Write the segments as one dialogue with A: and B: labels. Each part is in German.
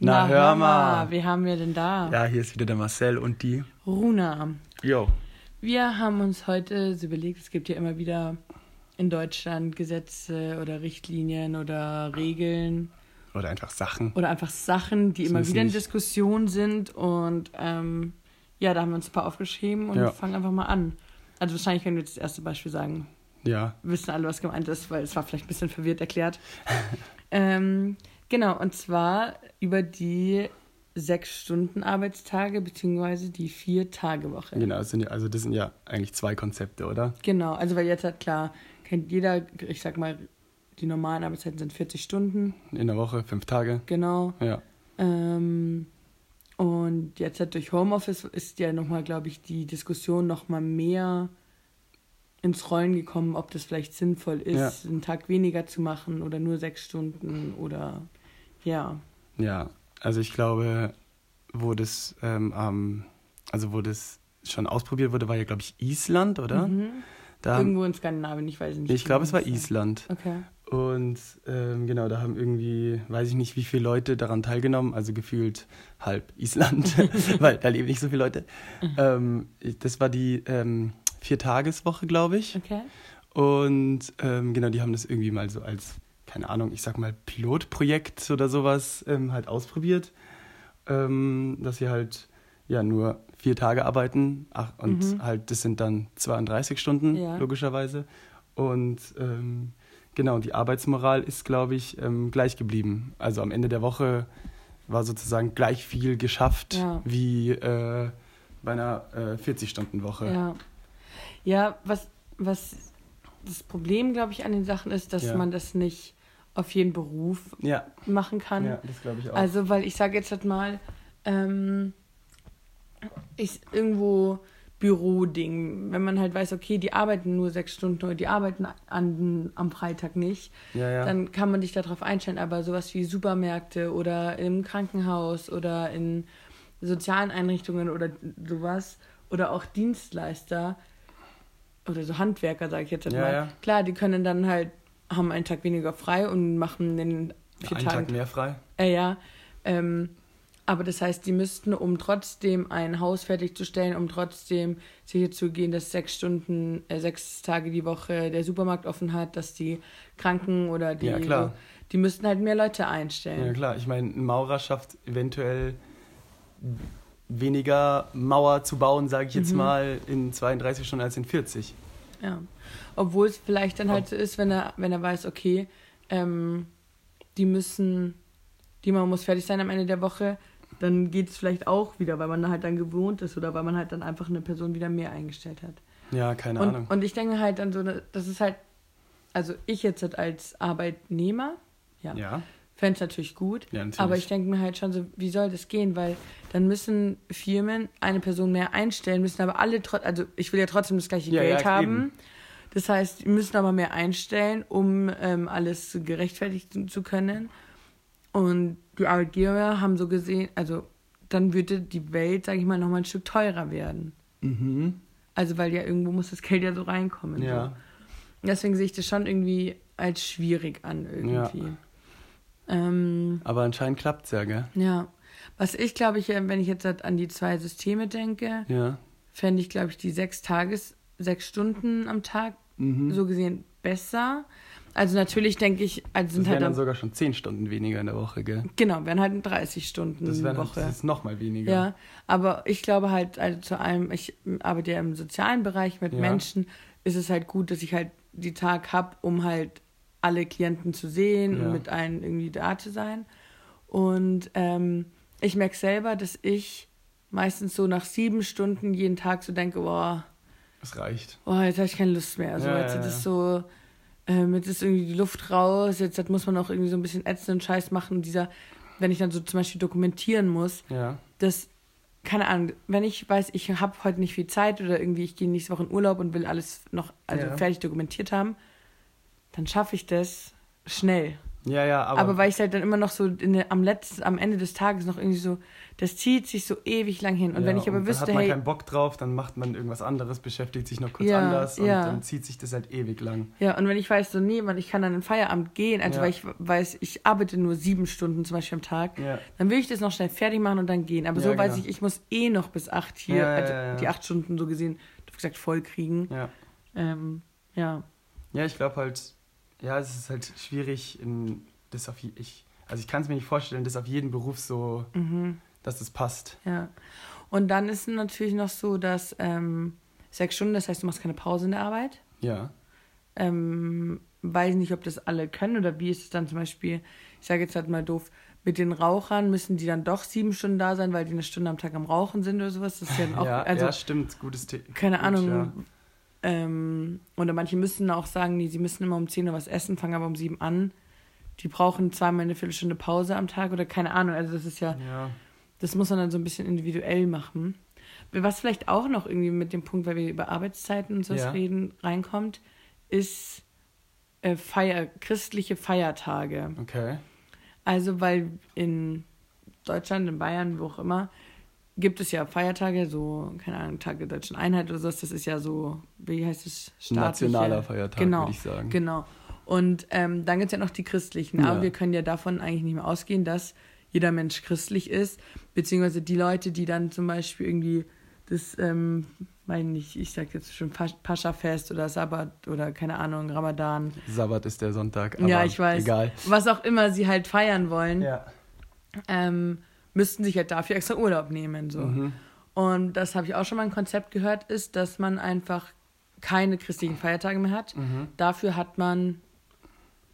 A: Na,
B: Na,
A: hör mal.
B: Wen haben wir denn da?
A: Ja, hier ist wieder der Marcel und die.
B: Runa.
A: Jo.
B: Wir haben uns heute so überlegt, es gibt ja immer wieder in Deutschland Gesetze oder Richtlinien oder Regeln
A: Oder einfach Sachen.
B: oder einfach Sachen, die
A: Das
B: immer wieder in Diskussion sind. Und ähm, ja, da haben wir uns ein paar aufgeschrieben und
A: Ja.
B: fangen einfach mal an. Also wahrscheinlich, wenn wir jetzt das erste Beispiel sagen,
A: Ja.
B: wissen alle, was gemeint ist, weil es war vielleicht ein bisschen verwirrt erklärt. ähm, genau, und zwar über die sechs Stunden Arbeitstage beziehungsweise die vier Tage Woche.
A: Genau, das sind ja, also das sind ja eigentlich zwei Konzepte, oder?
B: Genau, also weil jetzt hat klar, kennt jeder, ich sag mal, die normalen Arbeitszeiten sind 40 Stunden,
A: In der Woche, fünf Tage.
B: genau.
A: Ja.
B: Ähm, und jetzt halt durch Homeoffice ist ja nochmal, glaube ich, die Diskussion nochmal mehr ins Rollen gekommen, ob das vielleicht sinnvoll ist, einen Tag weniger zu machen oder nur sechs Stunden oder ja.
A: Ja. Also ich glaube, wo das, ähm, also wo das schon ausprobiert wurde, war ja, glaube ich, Island, oder?
B: Mhm.
A: Da,
B: Irgendwo in Skandinavien, ich weiß nicht.
A: ich glaube, es war
B: genau.
A: Island.
B: Okay.
A: Und ähm, genau, da haben irgendwie, weiß ich nicht, wie viele Leute daran teilgenommen, also gefühlt halb Island, weil da leben nicht so viele Leute. Ähm, das war die ähm, Viertageswoche, glaube ich.
B: Okay.
A: Und ähm, genau, die haben das irgendwie mal so als, keine Ahnung, ich sag mal Pilotprojekt oder sowas ähm, halt ausprobiert, ähm, dass sie halt ja nur vier Tage arbeiten ach, und
B: Mhm.
A: halt das sind dann 32 Stunden
B: Ja.
A: logischerweise. Und ähm, genau, die Arbeitsmoral ist, glaube ich, ähm, gleich geblieben. Also am Ende der Woche war sozusagen gleich viel geschafft
B: Ja.
A: wie äh, bei einer äh, 40-Stunden-Woche.
B: Ja. Ja, was, was das Problem, glaube ich, an den Sachen ist, dass
A: Ja.
B: man das nicht auf jeden Beruf
A: Ja,
B: machen kann.
A: ja das glaube ich auch.
B: Also, weil ich sage jetzt halt mal, ähm, ich irgendwo Büroding, wenn man halt weiß, okay, die arbeiten nur sechs Stunden oder die arbeiten an, am Freitag nicht,
A: ja, ja.
B: dann kann man dich darauf einstellen. Aber sowas wie Supermärkte oder im Krankenhaus oder in sozialen Einrichtungen oder sowas oder auch Dienstleister oder so Handwerker, sage ich jetzt halt
A: Ja,
B: mal.
A: ja.
B: Klar, die können dann halt, haben einen Tag weniger frei und machen den vier
A: Einen
B: Tagen
A: Tag mehr frei.
B: äh, ja. Ähm, aber das heißt, die müssten, um trotzdem ein Haus fertigzustellen, um trotzdem sicher zu gehen, dass sechs Stunden, äh, sechs Tage die Woche der Supermarkt offen hat, dass die Kranken oder die,
A: Ja, klar.
B: die müssten halt mehr Leute einstellen.
A: Ja klar, ich meine, ein Maurer schafft eventuell weniger Mauer zu bauen, sage ich jetzt
B: Mhm.
A: mal, in 32 Stunden als in 40.
B: Ja. Obwohl es vielleicht dann halt so ist, wenn er, wenn er weiß, okay, ähm, die müssen, die man muss fertig sein am Ende der Woche, dann geht es vielleicht auch wieder, weil man halt dann gewohnt ist oder weil man halt dann einfach eine Person wieder mehr eingestellt hat.
A: Ja, keine Ahnung.
B: Und, und ich denke halt dann so, das ist halt, also ich jetzt halt als Arbeitnehmer, ja,
A: ja,
B: fände es natürlich gut,
A: ja, natürlich.
B: aber ich denke mir halt schon so, wie soll das gehen? Weil dann müssen Firmen eine Person mehr einstellen, müssen aber alle, also ich will ja trotzdem das gleiche
A: Ja,
B: Geld haben.
A: eben.
B: Das heißt, die müssen aber mehr einstellen, um ähm, alles gerechtfertigen zu können. Und die Arbeitgeber haben so gesehen, also dann würde die Welt, sage ich mal, nochmal ein Stück teurer werden.
A: mhm.
B: Also weil ja irgendwo muss das Geld ja so reinkommen.
A: Ja.
B: So. Deswegen sehe ich das schon irgendwie als schwierig an irgendwie. Ähm,
A: Aber anscheinend klappt es ja, gell?
B: ja. Was ich glaube ich, äh, wenn ich jetzt halt an die zwei Systeme denke,
A: Ja.
B: fände ich, glaube ich, die sechs Tages, sechs Stunden am Tag
A: Mhm.
B: so gesehen besser. Also natürlich denke ich, also
A: das
B: sind
A: wären
B: halt
A: dann sogar schon 10 Stunden weniger in der Woche, gell?
B: genau, wären halt 30 Stunden
A: Das wären halt,
B: Woche.
A: das ist nochmal weniger.
B: Ja, aber ich glaube halt, also zu allem, ich arbeite ja im sozialen Bereich mit
A: Ja.
B: Menschen, ist es halt gut, dass ich halt die Tag habe, um halt alle Klienten zu sehen
A: Ja.
B: und mit allen irgendwie da zu sein. Und ähm, ich merke selber, dass ich meistens so nach sieben Stunden jeden Tag so denke, boah,
A: Das reicht.
B: oh, jetzt habe ich keine Lust mehr. Also
A: Ja,
B: jetzt
A: ja,
B: ist es so, ähm, jetzt ist irgendwie die Luft raus, jetzt, jetzt muss man auch irgendwie so ein bisschen ätzenden Scheiß machen. Dieser, wenn ich dann so zum Beispiel dokumentieren muss,
A: Ja.
B: das, keine Ahnung, wenn ich weiß, ich habe heute nicht viel Zeit oder irgendwie ich gehe nächste Woche in Urlaub und will alles noch also fertig dokumentiert haben, dann schaffe ich das schnell.
A: Ja, ja,
B: aber. Aber weil ich halt dann immer noch so in am letzten, am Ende des Tages noch irgendwie so, das zieht sich so ewig lang hin. Und ja, wenn ich aber wüsste,
A: dann hat man
B: hey,
A: keinen Bock drauf, dann macht man irgendwas anderes, beschäftigt sich noch kurz ja, anders und ja. dann zieht sich das halt ewig lang.
B: Ja, und wenn ich weiß, so, nee, man, ich kann dann in Feierabend gehen, also weil ich weiß, ich arbeite nur sieben Stunden zum Beispiel am Tag, dann will ich das noch schnell fertig machen und dann gehen. Aber so genau. weiß ich, ich muss eh noch bis acht hier, also die acht Stunden so gesehen, du hast gesagt, voll kriegen. Ja. Ähm, ja.
A: Ja, ich glaube halt, ja, es ist halt schwierig, in das auf ich, also ich kann es mir nicht vorstellen, dass auf jeden Beruf so, mhm. dass das passt.
B: Ja. Und dann ist es natürlich noch so, dass ähm, sechs Stunden, das heißt, du machst keine Pause in der Arbeit. Ja. Ähm, weiß nicht, ob das alle können oder wie ist es dann zum Beispiel, ich sage jetzt halt mal doof, mit den Rauchern müssen die dann doch sieben Stunden da sein, weil die eine Stunde am Tag am Rauchen sind oder sowas. Das ist ja, auch,
A: ja, also, ja stimmt, gutes Thema.
B: Keine Ahnung, ja. Ähm, oder manche müssen auch sagen, nee, sie müssen immer um 10 Uhr was essen, fangen aber um 7 an. Die brauchen zweimal eine Viertelstunde Pause am Tag oder keine Ahnung. Also das ist ja, ja, das muss man dann so ein bisschen individuell machen. Was vielleicht auch noch irgendwie mit dem Punkt, weil wir über Arbeitszeiten und so ja. reden, reinkommt, ist äh, Feier, christliche Feiertage. Okay. Also weil in Deutschland, in Bayern, wo auch immer, gibt es ja Feiertage, so, keine Ahnung, Tag der Deutschen Einheit oder so, das ist ja so, wie heißt es?
A: Nationaler Feiertag,
B: genau,
A: würde ich sagen.
B: Genau. Und ähm, dann gibt es ja noch die christlichen, ja. aber wir können ja davon eigentlich nicht mehr ausgehen, dass jeder Mensch christlich ist, beziehungsweise die Leute, die dann zum Beispiel irgendwie das, ähm, meine ich, ich sag jetzt schon Pascha-Fest oder Sabbat oder keine Ahnung, Ramadan.
A: Sabbat ist der Sonntag,
B: aber ja, ich weiß. egal. Was auch immer sie halt feiern wollen. Ja. Ähm, müssten sich halt dafür extra Urlaub nehmen. So. Mhm. Und das habe ich auch schon mal ein Konzept gehört, ist, dass man einfach keine christlichen Feiertage mehr hat. Mhm. Dafür hat man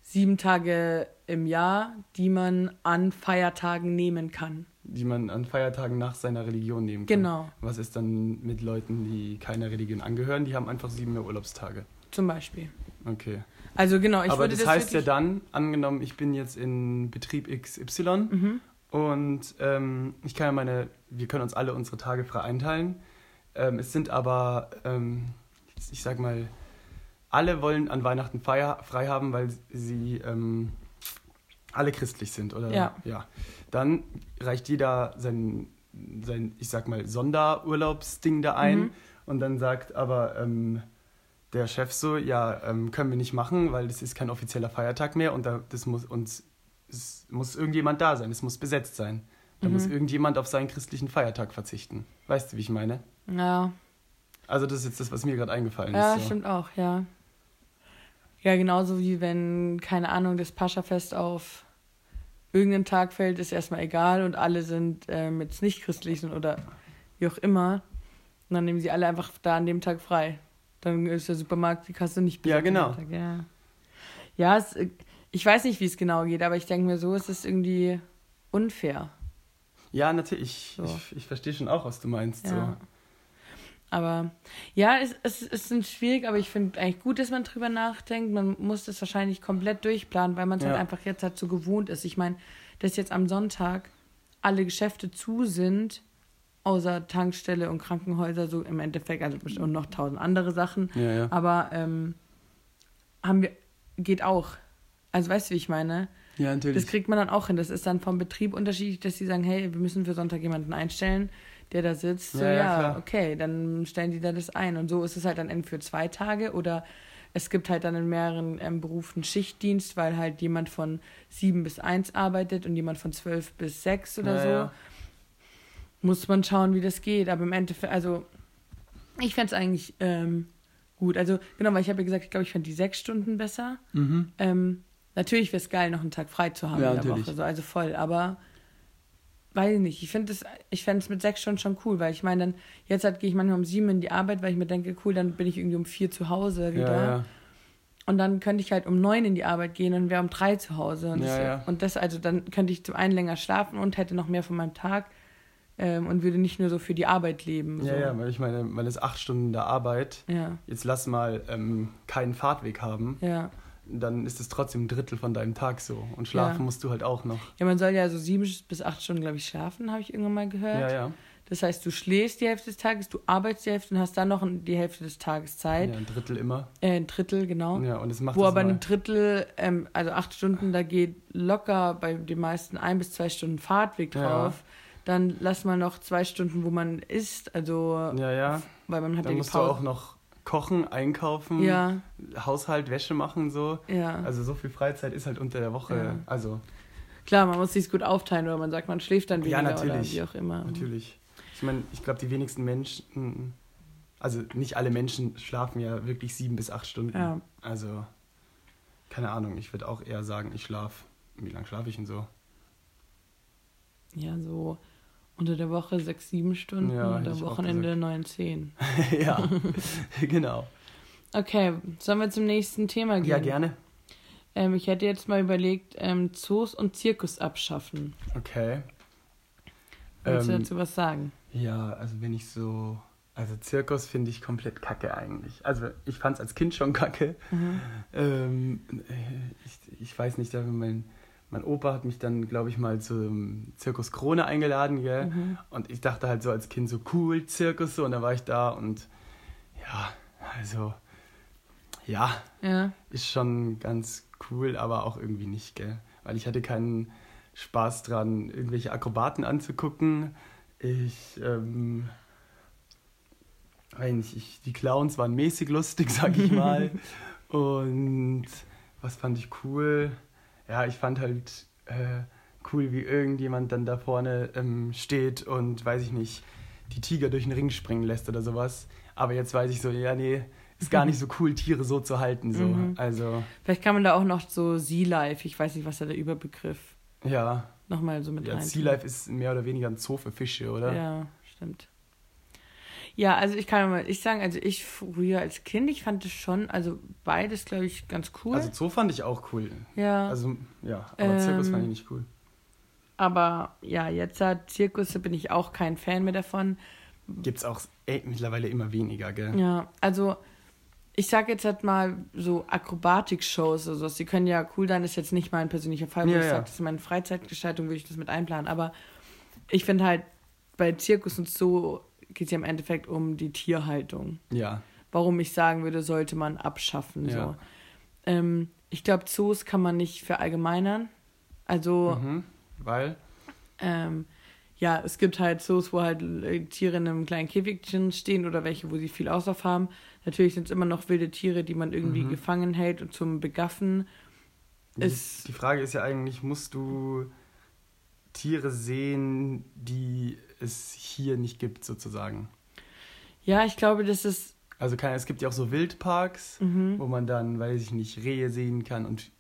B: sieben Tage im Jahr, die man an Feiertagen nehmen kann.
A: Die man an Feiertagen nach seiner Religion nehmen kann. Genau. Was ist dann mit Leuten, die keiner Religion angehören? Die haben einfach sieben mehr Urlaubstage.
B: Zum Beispiel.
A: Okay.
B: Also genau,
A: ich Aber das, das heißt ja dann, angenommen, ich bin jetzt in Betrieb XY mhm. Und ähm, ich kann ja meine, wir können uns alle unsere Tage frei einteilen. Ähm, es sind aber, ähm, ich sag mal, alle wollen an Weihnachten frei, frei haben, weil sie ähm, alle christlich sind, oder?
B: Ja.
A: ja. Dann reicht jeder sein, sein, ich sag mal, Sonderurlaubsding da ein mhm. und dann sagt aber ähm, der Chef so, ja, ähm, können wir nicht machen, weil das ist kein offizieller Feiertag mehr und da, das muss uns es muss irgendjemand da sein, es muss besetzt sein. Da mhm. muss irgendjemand auf seinen christlichen Feiertag verzichten. Weißt du, wie ich meine?
B: Ja.
A: Also das ist jetzt das, was mir gerade eingefallen
B: ja,
A: ist.
B: Ja, so. stimmt auch, ja. Ja, genauso wie wenn, keine Ahnung, das Pascha-Fest auf irgendeinen Tag fällt, ist erstmal egal und alle sind ähm, jetzt nicht christlich oder wie auch immer. Und dann nehmen sie alle einfach da an dem Tag frei. Dann ist der Supermarkt, die Kasse nicht
A: besetzt. Ja, genau.
B: Ja, ja es, ich weiß nicht, wie es genau geht, aber ich denke mir, so ist es irgendwie unfair.
A: Ja, natürlich. So. Ich, ich verstehe schon auch, was du meinst. Ja. So.
B: Aber ja, es, es, es ist schwierig, aber ich finde eigentlich gut, dass man drüber nachdenkt. Man muss das wahrscheinlich komplett durchplanen, weil man es halt ja. halt einfach jetzt halt so gewohnt ist. Ich meine, dass jetzt am Sonntag alle Geschäfte zu sind, außer Tankstelle und Krankenhäuser, so im Endeffekt, also und noch tausend andere Sachen.
A: Ja, ja.
B: Aber ähm, haben wir, geht auch. Also weißt du, wie ich meine?
A: Ja, natürlich.
B: Das kriegt man dann auch hin. Das ist dann vom Betrieb unterschiedlich, dass sie sagen, hey, wir müssen für Sonntag jemanden einstellen, der da sitzt. So, ja, ja, ja okay, dann stellen die da das ein. Und so ist es halt dann entweder für zwei Tage oder es gibt halt dann in mehreren ähm, Berufen Schichtdienst, weil halt jemand von sieben bis eins arbeitet und jemand von zwölf bis sechs oder ja, so. Ja. Muss man schauen, wie das geht. Aber im Endeffekt, also ich fände es eigentlich ähm, gut. Also genau, weil ich habe ja gesagt, ich glaube, ich fände die sechs Stunden besser. Mhm. Ähm, Natürlich wäre es geil, noch einen Tag frei zu haben ja, in der natürlich. Woche, so, also voll, aber weiß ich nicht. Ich finde es ich fände es mit sechs Stunden schon cool, weil ich meine, dann, jetzt halt gehe ich manchmal um sieben in die Arbeit, weil ich mir denke, cool, dann bin ich irgendwie um vier zu Hause wieder. Ja, ja. Und dann könnte ich halt um neun in die Arbeit gehen und wäre um drei zu Hause. Und, ja, das, und das, also dann könnte ich zum einen länger schlafen und hätte noch mehr von meinem Tag ähm, und würde nicht nur so für die Arbeit leben.
A: So. Ja, ja, weil ich meine, man ist acht Stunden in der Arbeit. Jetzt lass mal ähm, keinen Fahrtweg haben.
B: Ja
A: dann ist es trotzdem ein Drittel von deinem Tag so. Und schlafen ja. musst du halt auch noch.
B: Ja, man soll ja so sieben bis acht Stunden, glaube ich, schlafen, habe ich irgendwann mal gehört.
A: Ja, ja.
B: Das heißt, du schläfst die Hälfte des Tages, du arbeitest die Hälfte und hast dann noch die Hälfte des Tages Zeit.
A: Ja, ein Drittel immer.
B: Äh, ein Drittel, genau.
A: Ja, und es macht
B: Wo aber ein Drittel, ähm, also acht Stunden, da geht locker bei den meisten ein bis zwei Stunden Fahrtweg drauf. Ja. Dann lass mal noch zwei Stunden, wo man isst, also
A: ja, ja.
B: weil man hat
A: dann ja musst Pause. du auch noch kochen, einkaufen,
B: ja.
A: Haushalt, Wäsche machen so.
B: Ja.
A: Also so viel Freizeit ist halt unter der Woche. Ja. Also
B: klar, man muss sich gut aufteilen oder man sagt, man schläft dann weniger
A: ja, natürlich.
B: oder wie auch immer.
A: Natürlich. Ich meine, ich glaube, die wenigsten Menschen, also nicht alle Menschen schlafen ja wirklich sieben bis acht Stunden.
B: Ja.
A: Also keine Ahnung, ich würde auch eher sagen, ich schlafe. Wie lange schlafe ich denn so?
B: Ja, so unter der Woche sechs, sieben Stunden ja, und am Wochenende neun, zehn.
A: ja, genau.
B: Okay, sollen wir zum nächsten Thema gehen?
A: Ja, gerne.
B: Ähm, ich hätte jetzt mal überlegt, ähm, Zoos und Zirkus abschaffen.
A: Okay.
B: Willst ähm, du dazu was sagen?
A: Ja, also wenn ich so. Also Zirkus finde ich komplett kacke eigentlich. Also ich fand es als Kind schon kacke. Mhm. Ähm, ich, ich weiß nicht, mein, mein Opa hat mich dann, glaube ich, mal zum Zirkus Krone eingeladen, gell? Mhm. Und ich dachte halt so als Kind so cool, Zirkus so. Und dann war ich da und ja, also ja,
B: ja.
A: ist schon ganz cool, aber auch irgendwie nicht, gell? Weil ich hatte keinen Spaß dran, irgendwelche Akrobaten anzugucken. Ich, ähm, nicht, ich, die Clowns waren mäßig lustig, sag ich mal. Und was fand ich cool? Ja, ich fand halt äh, cool, wie irgendjemand dann da vorne ähm, steht und, weiß ich nicht, die Tiger durch den Ring springen lässt oder sowas. Aber jetzt weiß ich so, ja, nee, ist gar nicht so cool, Tiere so zu halten. So. Mhm. Also,
B: Vielleicht kann man da auch noch so Sea Life, ich weiß nicht, was da der Überbegriff
A: ja.
B: nochmal so mit
A: ja, Sea Life ist mehr oder weniger ein Zoo für Fische, oder?
B: Ja, stimmt. Ja, also ich kann mal ich sagen, also ich früher als Kind, ich fand es schon, also beides, glaube ich, ganz cool.
A: Also Zoo fand ich auch cool.
B: Ja.
A: Also, ja, aber ähm, Zirkus fand ich nicht cool.
B: Aber ja, jetzt hat Zirkus, bin ich auch kein Fan mehr davon.
A: Gibt es auch ey, mittlerweile immer weniger, gell?
B: Ja, also ich sag jetzt halt mal so Akrobatik-Shows oder sowas, die können ja cool sein, ist jetzt nicht mein persönlicher Fall, wo ja, ich ja. sage, das ist meine Freizeitgestaltung, würde ich das mit einplanen. Aber ich finde halt, bei Zirkus und so geht es ja im Endeffekt um die Tierhaltung.
A: Ja.
B: Warum ich sagen würde, sollte man abschaffen. Ja. So. Ähm, ich glaube, Zoos kann man nicht verallgemeinern. Also.
A: Mhm, weil?
B: Ähm, ja, es gibt halt Zoos, wo halt äh, Tiere in einem kleinen Käfigchen stehen oder welche, wo sie viel Auslauf haben. Natürlich sind es immer noch wilde Tiere, die man irgendwie mhm. gefangen hält und zum Begaffen.
A: Ist die Frage ist ja eigentlich, musst du Tiere sehen, die es hier nicht gibt, sozusagen?
B: Ja, ich glaube, das ist.
A: Also kann, es gibt ja auch so Wildparks, mhm. wo man dann, weiß ich nicht, Rehe sehen kann und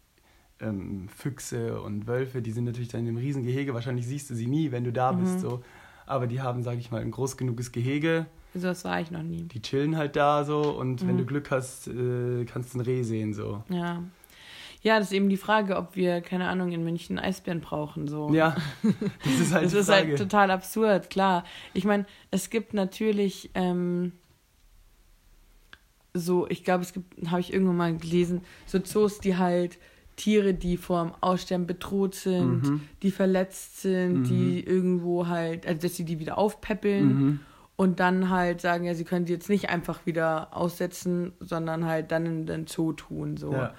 A: ähm, Füchse und Wölfe, die sind natürlich dann in einem riesen Gehege. Wahrscheinlich siehst du sie nie, wenn du da mhm. bist. So. Aber die haben, sage ich mal, ein groß genuges Gehege
B: so das war ich noch nie.
A: Die chillen halt da so und mhm. wenn du Glück hast, äh, kannst du ein Reh sehen so.
B: Ja. Ja, das ist eben die Frage, ob wir, keine Ahnung, in München Eisbären brauchen. So.
A: Ja,
B: das ist halt Das ist halt total absurd, klar. Ich meine, es gibt natürlich ähm, so, ich glaube, es gibt, habe ich irgendwann mal gelesen, so Zoos, die halt Tiere, die vor dem Aussterben bedroht sind, mhm. die verletzt sind, mhm. die irgendwo halt, also dass sie die wieder aufpäppeln. Mhm und dann halt sagen, ja, sie können sie jetzt nicht einfach wieder aussetzen, sondern halt dann in den Zoo tun. So. Ja.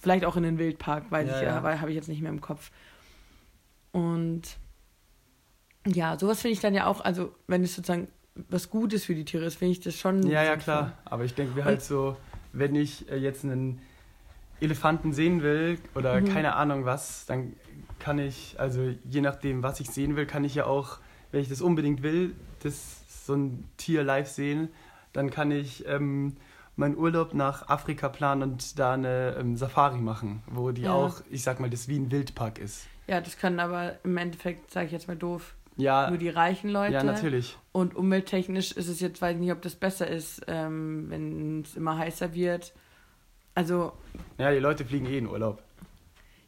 B: Vielleicht auch in den Wildpark, weiß ja, ich ja, ja. habe ich jetzt nicht mehr im Kopf. Und ja, sowas finde ich dann ja auch, also wenn es sozusagen was Gutes für die Tiere ist, finde ich das schon.
A: Ja, ja, klar. Aber ich denke, wir halt so, wenn ich äh, jetzt einen Elefanten sehen will oder mhm. keine Ahnung was, dann kann ich, also je nachdem, was ich sehen will, kann ich ja auch, wenn ich das unbedingt will, das so ein Tier live sehen, dann kann ich ähm, meinen Urlaub nach Afrika planen und da eine ähm, Safari machen, wo die ja. auch, ich sag mal, das wie ein Wildpark ist.
B: Ja, das können aber im Endeffekt, sage ich jetzt mal doof,
A: ja,
B: nur die reichen Leute.
A: Ja, natürlich.
B: Und umwelttechnisch ist es jetzt, weiß ich nicht, ob das besser ist, ähm, wenn es immer heißer wird. Also.
A: Ja, die Leute fliegen eh in Urlaub.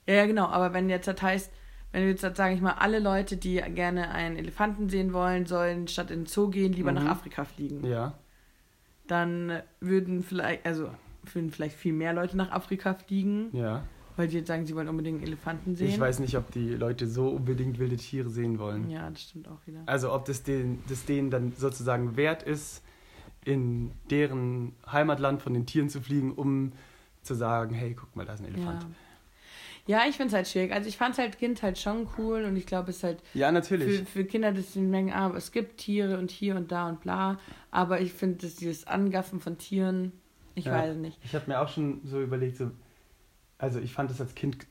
B: Ja, ja, genau. Aber wenn jetzt das heißt, wenn jetzt, sage ich mal, alle Leute, die gerne einen Elefanten sehen wollen, sollen statt in den Zoo gehen, lieber mhm. nach Afrika fliegen.
A: Ja.
B: Dann würden vielleicht, also würden vielleicht viel mehr Leute nach Afrika fliegen.
A: Ja.
B: Weil die jetzt sagen, sie wollen unbedingt Elefanten sehen.
A: Ich weiß nicht, ob die Leute so unbedingt wilde Tiere sehen wollen.
B: Ja, das stimmt auch wieder.
A: Also ob das denen, das denen dann sozusagen wert ist, in deren Heimatland von den Tieren zu fliegen, um zu sagen, hey, guck mal, da ist ein Elefant.
B: Ja. Ja, ich finde es halt schwierig. Also ich fand es halt Kind halt schon cool und ich glaube, es ist halt
A: Ja, natürlich.
B: für, für Kinder, dass sie merken, ah, es gibt Tiere und hier und da und bla. Aber ich finde, dass dieses Angaffen von Tieren, ich
A: Ja.
B: weiß nicht.
A: Ich habe mir auch schon so überlegt, so, also ich fand das als Kind,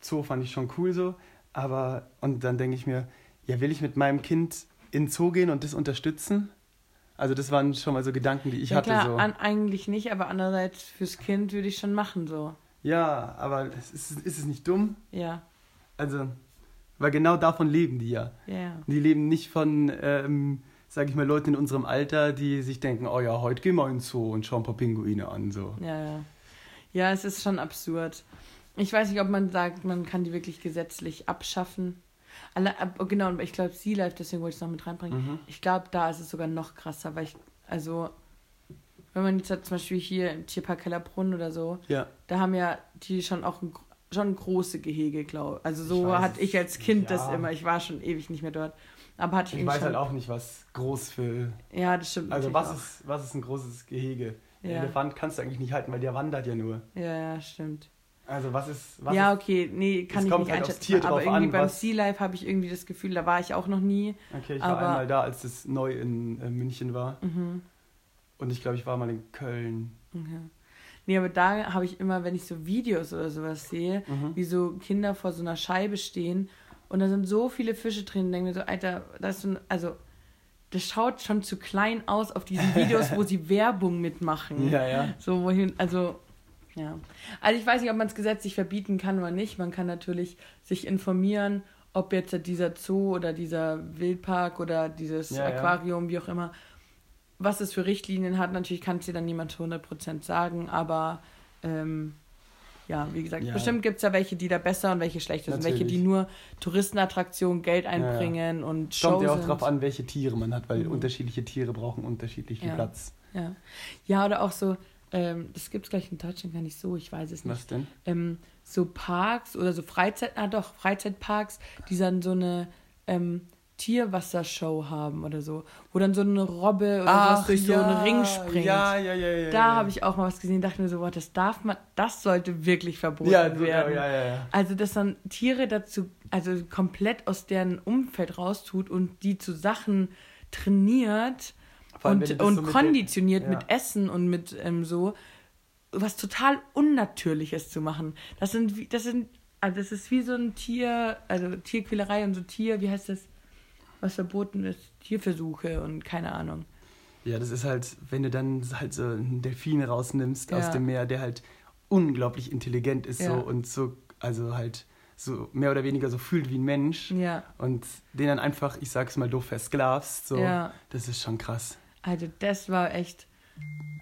A: Zoo fand ich schon cool so, aber, und dann denke ich mir, ja, will ich mit meinem Kind in Zoo gehen und das unterstützen? Also das waren schon mal so Gedanken, die ich
B: ja
A: hatte.
B: klar,
A: so.
B: an, eigentlich nicht, aber andererseits fürs Kind würde ich schon machen so.
A: Ja, aber ist, ist es nicht dumm?
B: Ja,
A: Also, weil genau davon leben die ja.
B: ja, ja.
A: Die leben nicht von, ähm, sag ich mal, Leuten in unserem Alter, die sich denken, oh ja, heute gehen wir in den Zoo und schauen ein paar Pinguine an. So.
B: Ja, ja. Ja, es ist schon absurd. Ich weiß nicht, ob man sagt, man kann die wirklich gesetzlich abschaffen. Alle, ab, oh, genau, und ich glaube, Sea Life, deswegen wollte ich es noch mit reinbringen.
A: Mhm.
B: Ich glaube, da ist es sogar noch krasser, weil ich, also, wenn man jetzt halt zum Beispiel hier im Tierpark Kellerbrunn oder so,
A: Ja.
B: da haben ja die schon auch ein, schon große Gehege, glaube Also so
A: Ich weiß
B: hatte ich als Kind das
A: ja.
B: immer. Ich war schon ewig nicht mehr dort. Aber hatte ich,
A: Ich weiß
B: schon.
A: halt auch nicht, was groß für.
B: Ja, das stimmt.
A: Also, was
B: auch.
A: ist, was ist ein großes Gehege? Ein
B: Ja.
A: Elefant kannst du eigentlich nicht halten, weil der wandert ja nur.
B: Ja, ja, stimmt.
A: Also, was ist. Was
B: ja, okay, nee, kann ich
A: kommt
B: nicht
A: halt
B: einschätzen. Aber irgendwie
A: an,
B: beim
A: was-
B: Sea Life habe ich irgendwie das Gefühl, da war ich auch noch nie.
A: Okay, ich war
B: aber-
A: einmal da, als es neu in äh, München war.
B: Mhm.
A: Und ich glaube, ich war mal in Köln.
B: Okay. Nee, aber da habe ich immer, wenn ich so Videos oder sowas sehe,
A: Mhm.
B: wie so Kinder vor so einer Scheibe stehen und da sind so viele Fische drin, denke mir so, Alter, das ist so ein, also das schaut schon zu klein aus auf diesen Videos, wo sie Werbung mitmachen.
A: Ja, ja.
B: So, wohin, also, ja. Also ich weiß nicht, ob man es gesetzlich verbieten kann oder nicht. Man kann natürlich sich informieren, ob jetzt dieser Zoo oder dieser Wildpark oder dieses
A: Ja, ja.
B: Aquarium, wie auch immer, was es für Richtlinien hat. Natürlich kann es dir dann niemand zu 100% sagen, aber ähm, ja, wie gesagt,
A: Ja.
B: bestimmt gibt es ja welche, die da besser und welche schlechter sind. Welche, die nur Touristenattraktionen Geld
A: ja.
B: einbringen und
A: Es
B: Show
A: kommt ja auch
B: sind.
A: drauf an, welche Tiere man hat, weil
B: Mhm.
A: unterschiedliche Tiere brauchen unterschiedlichen
B: Ja.
A: Platz.
B: Ja. ja, oder auch so, ähm, das gibt es gleich in Deutschland gar nicht so, ich weiß es nicht.
A: Was denn?
B: ähm, so Parks oder so Freizeit, ah doch, Freizeitparks, die dann so eine ähm, Tierwassershow haben oder so, wo dann so eine Robbe oder was durch so einen Ring springt.
A: Ja, ja, ja, ja.
B: Da
A: ja.
B: habe ich auch mal was gesehen, dachte mir so, boah, das darf man, das sollte wirklich verboten
A: ja, ja,
B: werden.
A: ja, ja, ja.
B: Also, dass dann Tiere dazu, also komplett aus deren Umfeld raustut und die zu Sachen trainiert
A: allem,
B: und, und
A: so mit
B: konditioniert
A: der-
B: mit Essen und mit ähm, so was total Unnatürliches zu machen. Das sind, das sind, also das ist wie so ein Tier, also Tierquälerei und so Tier, wie heißt das, was verboten ist? Tierversuche und keine Ahnung.
A: Ja, das ist halt, wenn du dann halt so einen Delfin rausnimmst
B: Ja.
A: aus dem Meer, der halt unglaublich intelligent ist
B: Ja.
A: so und so, also halt so mehr oder weniger so fühlt wie ein Mensch
B: Ja,
A: und den dann einfach, ich sag's mal doof, versklavst, so,
B: ja.
A: das ist schon krass.
B: Also das war echt,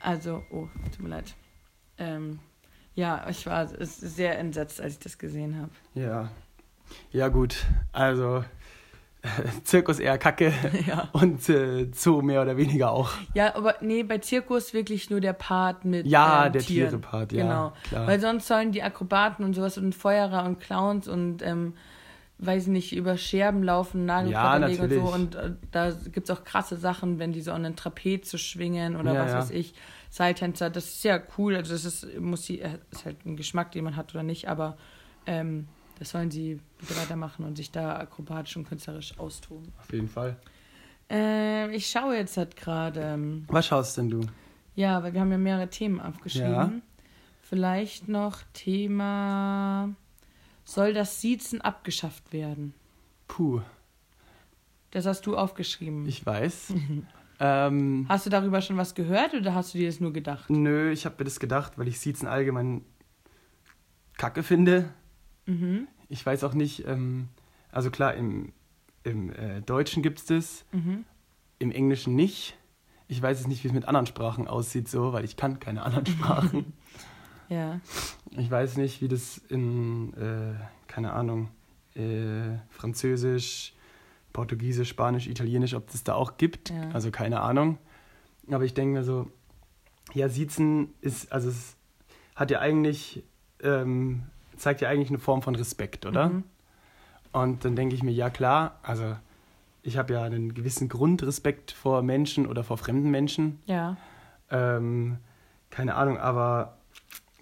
B: also, oh, tut mir leid. Ähm, ja, ich war sehr entsetzt, als ich das gesehen habe.
A: Ja. Ja, gut, also Zirkus eher kacke
B: ja.
A: und äh, Zoo mehr oder weniger auch.
B: ja, aber nee, bei Zirkus wirklich nur der Part mit
A: Ja,
B: ähm,
A: der. Tiere-Part, ja.
B: Genau.
A: Klar.
B: Weil sonst sollen die Akrobaten und sowas und Feuerer und Clowns und ähm, weiß nicht, über Scherben laufen, Nagelbretter legen und so. Und äh, da gibt's auch krasse Sachen, wenn die so an den Trapez zu schwingen oder
A: Ja,
B: was
A: ja.
B: weiß ich. Seiltänzer, das ist ja cool. Also das ist, muss sie, äh, ist halt ein Geschmack, den man hat oder nicht, aber ähm, das sollen sie bitte weitermachen und sich da akrobatisch und künstlerisch austoben.
A: Auf jeden Fall.
B: Ähm, ich schaue jetzt halt gerade. ähm,
A: Was schaust denn du?
B: ja, weil wir haben ja mehrere Themen aufgeschrieben.
A: Ja.
B: Vielleicht noch Thema, soll das Siezen abgeschafft werden?
A: Puh,
B: Das hast du aufgeschrieben.
A: ich weiß. ähm,
B: hast du darüber schon was gehört oder hast du dir das nur gedacht?
A: nö, ich habe mir das gedacht, weil ich Siezen allgemein kacke finde.
B: Mhm.
A: Ich weiß auch nicht, ähm, also klar, im, im äh, Deutschen gibt es das,
B: Mhm.
A: im Englischen nicht. Ich weiß jetzt nicht, wie es mit anderen Sprachen aussieht, so, weil ich kann keine anderen Sprachen.
B: Ja.
A: Ich weiß nicht, wie das in, äh, keine Ahnung, äh, Französisch, Portugiesisch, Spanisch, Italienisch, ob das da auch gibt.
B: Ja.
A: Also keine Ahnung. Aber ich denke mir so, ja, Siezen ist, also es hat ja eigentlich ähm, zeigt ja eigentlich eine Form von Respekt, oder? Mhm. Und dann denke ich mir, ja klar, also ich habe ja einen gewissen Grundrespekt vor Menschen oder vor fremden Menschen.
B: Ja.
A: Ähm, keine Ahnung, aber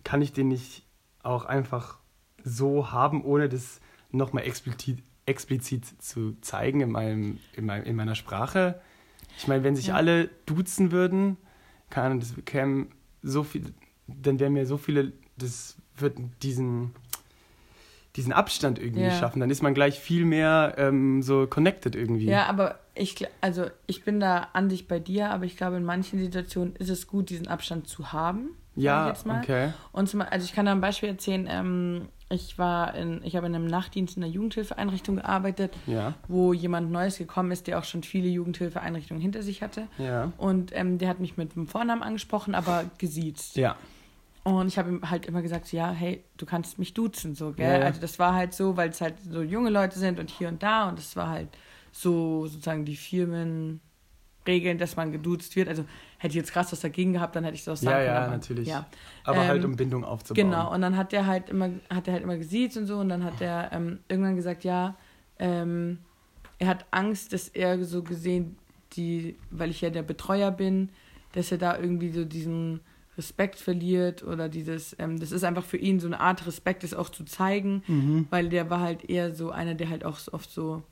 A: kann ich den nicht auch einfach so haben, ohne das nochmal explizit, explizit zu zeigen in, meinem, in, meinem, in meiner Sprache? Ich meine, wenn sich ja. alle duzen würden, keine Ahnung, das käme so viel, dann wären mir so viele, das wird diesen diesen Abstand irgendwie ja. schaffen. Dann ist man gleich viel mehr ähm, so connected irgendwie.
B: Ja, aber ich, also ich bin da an dich bei dir, aber ich glaube, in manchen Situationen ist es gut, diesen Abstand zu haben.
A: Ja, okay.
B: Und zum, also ich kann da ein Beispiel erzählen. Ähm, ich war in, ich habe in einem Nachtdienst in einer Jugendhilfeeinrichtung gearbeitet,
A: ja.
B: wo jemand Neues gekommen ist, der auch schon viele Jugendhilfeeinrichtungen hinter sich hatte.
A: Ja.
B: Und ähm, der hat mich mit dem Vornamen angesprochen, aber gesiezt.
A: Ja.
B: Und ich habe ihm halt immer gesagt, ja, hey, du kannst mich duzen, so, gell? Ja. Also das war halt so, weil es halt so junge Leute sind und hier und da und es war halt so sozusagen die Firmenregeln, dass man geduzt wird. Also hätte ich jetzt krass was dagegen gehabt, dann hätte ich das
A: auch sagen ja, können. Ja, natürlich. Ja. Aber halt, ähm, halt um Bindung aufzubauen.
B: Genau, und dann hat er halt immer, hat er halt immer gesiezt und so und dann hat er ähm, irgendwann gesagt, ja, ähm, er hat Angst, dass er so gesehen, die, weil ich ja der Betreuer bin, dass er da irgendwie so diesen Respekt verliert oder dieses, ähm, das ist einfach für ihn so eine Art Respekt, das auch zu zeigen,
A: mhm.
B: weil der war halt eher so einer, der halt auch so oft so,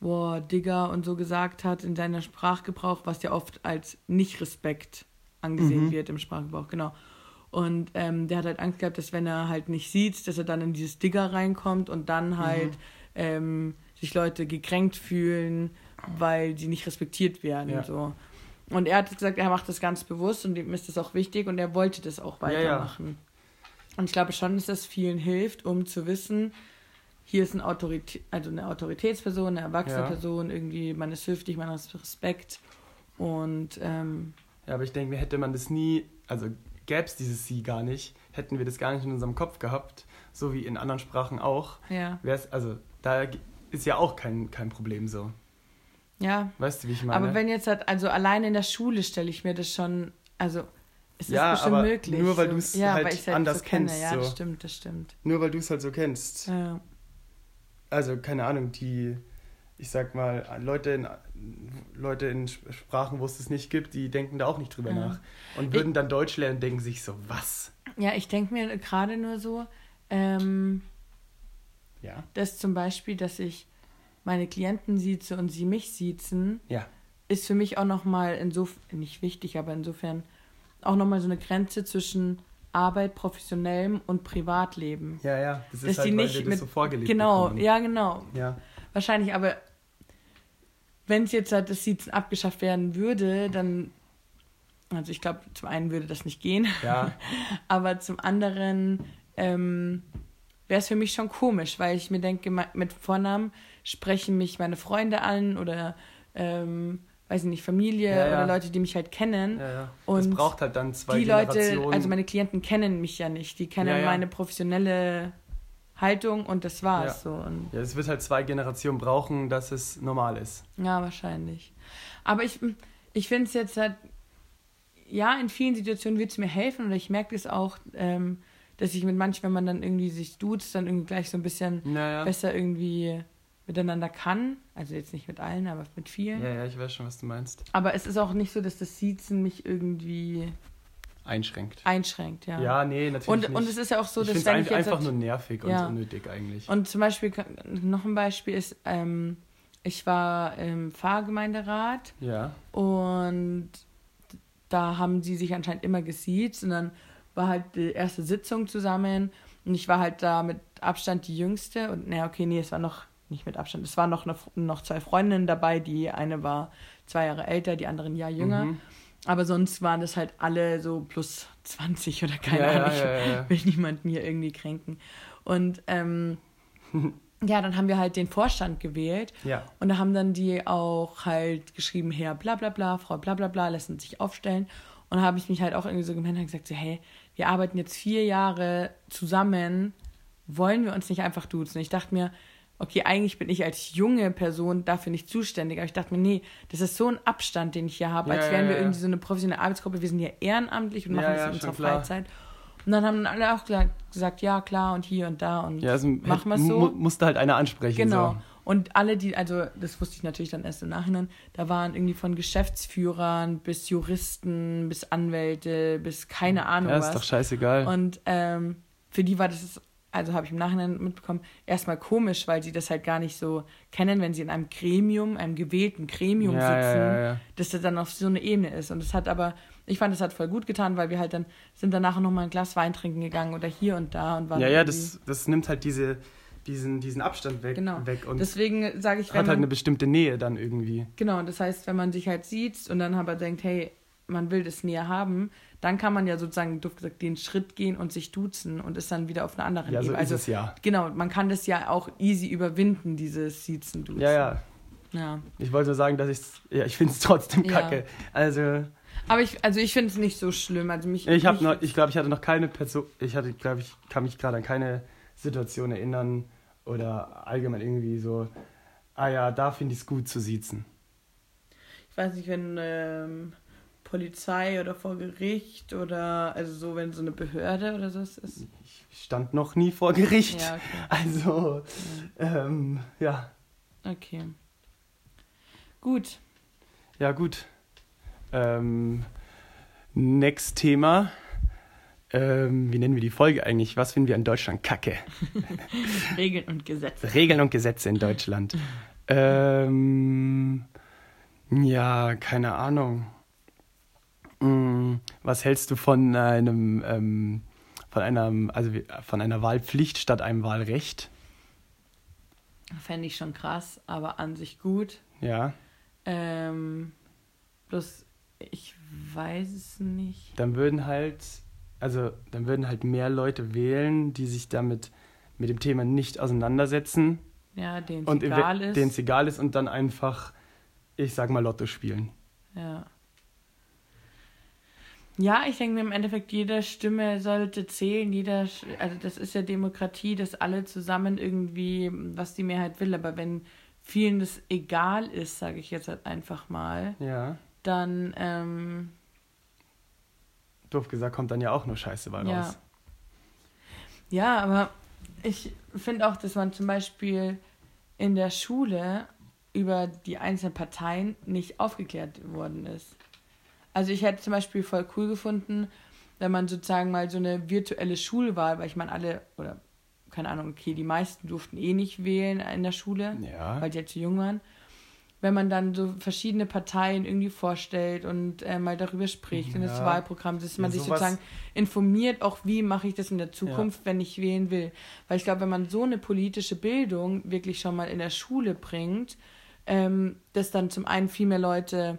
B: boah, Digger und so gesagt hat in seiner Sprachgebrauch, was ja oft als Nicht-Respekt angesehen mhm. wird im Sprachgebrauch, genau. Und ähm, der hat halt Angst gehabt, dass wenn er halt nicht sieht, dass er dann in dieses Digger reinkommt und dann mhm. halt mhm. ähm, sich Leute gekränkt fühlen, weil sie nicht respektiert werden. Ja. So. Und er hat gesagt, er macht das ganz bewusst und ihm ist das auch wichtig und er wollte das auch weitermachen. Ja, ja. Und ich glaube schon, dass das vielen hilft, um zu wissen, hier ist ein Autorität, also eine Autoritätsperson, eine erwachsene ja. Person, irgendwie, man ist höflich, man hat Respekt. Und ähm,
A: ja, aber ich denke, hätte man das nie, also gäbe es dieses Sie gar nicht, hätten wir das gar nicht in unserem Kopf gehabt, so wie in anderen Sprachen auch.
B: Ja.
A: Wär's, also da ist ja auch kein, kein Problem so.
B: Ja.
A: Weißt du, wie ich meine?
B: Aber wenn jetzt halt, also allein in der Schule stelle ich mir das schon, also es ja, ist bestimmt aber möglich.
A: Nur weil du es ja, halt, halt anders so kennst.
B: Kenne. Ja, so. das stimmt, das stimmt.
A: Nur weil du es halt so kennst.
B: Ja.
A: Also, keine Ahnung, die, ich sag mal, Leute in, Leute in Sprachen, wo es das nicht gibt, die denken da auch nicht drüber ja. nach. Und würden ich, dann Deutsch lernen denken sich so, was?
B: Ja, ich denke mir gerade nur so, ähm,
A: ja.
B: dass zum Beispiel, dass ich meine Klienten sieze und sie mich siezen,
A: ja.
B: ist für mich auch nochmal insofern, nicht wichtig, aber insofern auch nochmal so eine Grenze zwischen Arbeit, professionellem und Privatleben.
A: Ja, ja, das ist dass halt, die nicht mit, so vorgelebt
B: Genau, bekommen. ja, genau.
A: Ja.
B: Wahrscheinlich, aber wenn es jetzt halt das Siezen abgeschafft werden würde, dann, also ich glaube, zum einen würde das nicht gehen,
A: ja.
B: aber zum anderen ähm, wäre es für mich schon komisch, weil ich mir denke, mit Vornamen sprechen mich meine Freunde an oder ähm, weiß ich nicht, Familie ja, ja. oder Leute, die mich halt kennen.
A: Ja, ja.
B: Und
A: es braucht halt dann zwei
B: die Leute, also meine Klienten kennen mich ja nicht. Die kennen meine professionelle Haltung und das war's so. Und
A: ja, es wird halt zwei Generationen brauchen, dass es normal ist.
B: Ja, wahrscheinlich. Aber ich, ich finde es jetzt halt, ja, in vielen Situationen wird es mir helfen oder ich merke es auch, ähm, dass ich mit manchen, wenn man dann irgendwie sich duzt, dann irgendwie gleich so ein bisschen besser irgendwie miteinander kann. Also jetzt nicht mit allen, aber mit vielen.
A: Ja, ja, ich weiß schon, was du meinst.
B: Aber es ist auch nicht so, dass das Siezen mich irgendwie
A: einschränkt.
B: Einschränkt, ja.
A: Ja, nee, natürlich
B: und,
A: nicht.
B: Und es ist ja auch so,
A: ich
B: dass
A: wenn
B: ein,
A: ich jetzt einfach nur nervig ja. und unnötig eigentlich.
B: Und zum Beispiel, noch ein Beispiel ist, ähm, ich war im Pfarrgemeinderat.
A: Ja.
B: Und da haben sie sich anscheinend immer gesiezt und dann war halt die erste Sitzung zusammen und ich war halt da mit Abstand die Jüngste und naja, okay, nee, es war noch nicht mit Abstand, es waren noch, eine, noch zwei Freundinnen dabei, die eine war zwei Jahre älter, die andere ein Jahr jünger. Mhm. Aber sonst waren das halt alle so plus 20 oder keine ja, Ahnung. Ja, ja, ich will niemanden hier irgendwie kränken. Und ähm, ja, dann haben wir halt den Vorstand gewählt.
A: Ja.
B: Und da haben dann die auch halt geschrieben, Herr bla bla bla, Frau bla bla bla, lassen sich aufstellen. Und da habe ich mich halt auch irgendwie so gemeldet und gesagt, so, hey, wir arbeiten jetzt vier Jahre zusammen, wollen wir uns nicht einfach duzen? Ich dachte mir, okay, eigentlich bin ich als junge Person dafür nicht zuständig. Aber ich dachte mir, nee, das ist so ein Abstand, den ich hier habe, ja, als wären ja, wir irgendwie so eine professionelle Arbeitsgruppe. Wir sind hier ehrenamtlich und machen das in unserer Freizeit. Und dann haben alle auch gesagt, ja, klar, und hier und da und
A: ja, also machen wir es so. musste halt einer ansprechen.
B: Genau. So. Und alle, die, also das wusste ich natürlich dann erst im Nachhinein, da waren irgendwie von Geschäftsführern bis Juristen, bis Anwälte, bis keine Ahnung
A: ja,
B: was.
A: Ja, ist doch scheißegal.
B: Und ähm, für die war das, also habe ich im Nachhinein mitbekommen, erstmal komisch, weil sie das halt gar nicht so kennen, wenn sie in einem Gremium, einem gewählten Gremium ja, sitzen, ja, ja, dass das dann auf so eine Ebene ist. Und das hat aber, ich fand, das hat voll gut getan, weil wir halt dann sind danach noch mal ein Glas Wein trinken gegangen oder hier und da und
A: waren. Ja, ja, das, das nimmt halt diese diesen, diesen Abstand weg,
B: genau.
A: weg
B: und Deswegen sage ich,
A: hat halt man, halt eine bestimmte Nähe dann irgendwie.
B: Genau, das heißt, wenn man sich halt sieht und dann aber denkt, hey, man will das näher haben, dann kann man ja sozusagen, du gesagt, den Schritt gehen und sich duzen und ist dann wieder auf einer anderen
A: ja,
B: Ebene.
A: So also, ist es ja.
B: Genau, man kann das ja auch easy überwinden, dieses Siezen, Duzen.
A: Ja, ja.
B: Ja.
A: Ich wollte nur sagen, dass ich's, ja, ich finde es trotzdem kacke. Ja. Also.
B: Aber ich, also ich finde es nicht so schlimm. Also mich,
A: ich habe noch, ich glaube, ich hatte noch keine Person, ich hatte, glaube ich, kann mich gerade an keine Situation erinnern, oder allgemein irgendwie so, ah ja, da finde ich es gut zu siezen.
B: Ich weiß nicht, wenn ähm, Polizei oder vor Gericht oder also so, wenn so eine Behörde oder so ist.
A: Ich stand noch nie vor Gericht.
B: Ja, okay.
A: Also, ja. Ähm, ja.
B: Okay. Gut.
A: Ja, gut. Ähm, next Thema. Ähm, wie nennen wir die Folge eigentlich? Was finden wir in Deutschland kacke?
B: Regeln und Gesetze.
A: Regeln und Gesetze in Deutschland. ähm, ja, keine Ahnung. Hm, was hältst du von einem, ähm, von einer, also von einer Wahlpflicht statt einem Wahlrecht?
B: Fände ich schon krass, aber an sich gut.
A: Ja.
B: Ähm, bloß, ich weiß es nicht.
A: Dann würden halt also dann würden halt mehr Leute wählen, die sich damit mit dem Thema nicht auseinandersetzen.
B: Ja, denen es egal ist.
A: Denen es egal ist und dann einfach, ich sag mal, Lotto spielen.
B: Ja. Ja, ich denke mir im Endeffekt, jede Stimme sollte zählen, jeder, also das ist ja Demokratie, dass alle zusammen irgendwie, was die Mehrheit will, aber wenn vielen das egal ist, sage ich jetzt halt einfach mal,
A: ja.
B: dann ähm,
A: doof gesagt, kommt dann ja auch nur Scheiße bei
B: ja.
A: raus.
B: Ja, aber ich finde auch, dass man zum Beispiel in der Schule über die einzelnen Parteien nicht aufgeklärt worden ist. Also ich hätte zum Beispiel voll cool gefunden, wenn man sozusagen mal so eine virtuelle Schulwahl, weil ich meine, alle, oder keine Ahnung, okay, die meisten durften eh nicht wählen in der Schule,
A: ja.
B: weil die ja zu jung waren wenn man dann so verschiedene Parteien irgendwie vorstellt und äh, mal darüber spricht ja. in das Wahlprogramm, dass man ja, sich sozusagen informiert, auch wie mache ich das in der Zukunft, wenn ich wählen will. Weil ich glaube, wenn man so eine politische Bildung wirklich schon mal in der Schule bringt, ähm, dass dann zum einen viel mehr Leute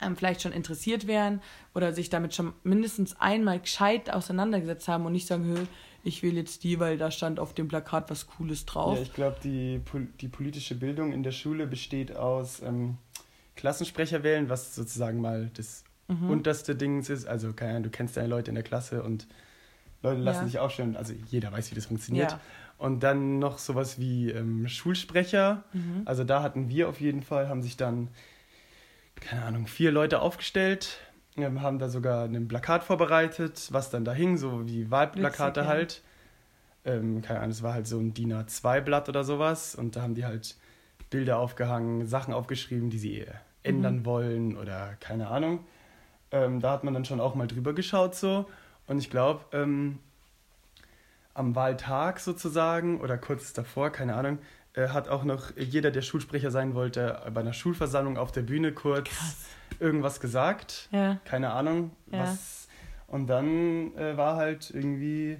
B: ähm, vielleicht schon interessiert wären oder sich damit schon mindestens einmal gescheit auseinandergesetzt haben und nicht sagen, ich wähle jetzt die, weil da stand auf dem Plakat was Cooles drauf.
A: Ja, ich glaube, die, die politische Bildung in der Schule besteht aus ähm, Klassensprecher wählen, was sozusagen mal das mhm. unterste Ding ist. Also, keine Ahnung, du kennst deine Leute in der Klasse und Leute lassen ja. sich aufstellen. Also, jeder weiß, wie das funktioniert. Ja. Und dann noch sowas wie ähm, Schulsprecher. Mhm. Also, da hatten wir auf jeden Fall, haben sich dann, keine Ahnung, vier Leute aufgestellt wir haben da sogar ein Plakat vorbereitet, was dann da hing, so wie Wahlplakate Witzig, halt. Ähm, keine Ahnung, es war halt so ein DIN A2-Blatt oder sowas. Und da haben die halt Bilder aufgehangen, Sachen aufgeschrieben, die sie ändern mhm. wollen oder keine Ahnung. Ähm, da hat man dann schon auch mal drüber geschaut so. Und ich glaube, ähm, am Wahltag sozusagen oder kurz davor, keine Ahnung, äh, hat auch noch jeder, der Schulsprecher sein wollte, bei einer Schulversammlung auf der Bühne kurz Krass. irgendwas gesagt.
B: Ja.
A: Keine Ahnung, ja. was. Und dann äh, war halt irgendwie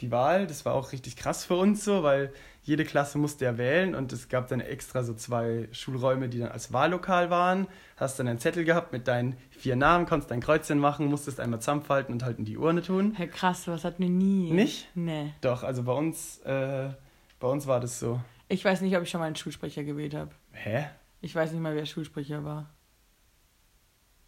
A: die Wahl. Das war auch richtig krass für uns so, weil jede Klasse musste ja wählen und es gab dann extra so zwei Schulräume, die dann als Wahllokal waren. Hast dann einen Zettel gehabt mit deinen vier Namen, konntest dein Kreuzchen machen, musstest einmal zusammenfalten und halt in die Urne tun.
B: Hey, krass, was hatten wir nie.
A: Nicht?
B: Nee.
A: Doch, also bei uns, äh, bei uns war das so.
B: Ich weiß nicht, ob ich schon mal einen Schulsprecher gewählt habe.
A: Hä?
B: Ich weiß nicht mal, wer Schulsprecher war.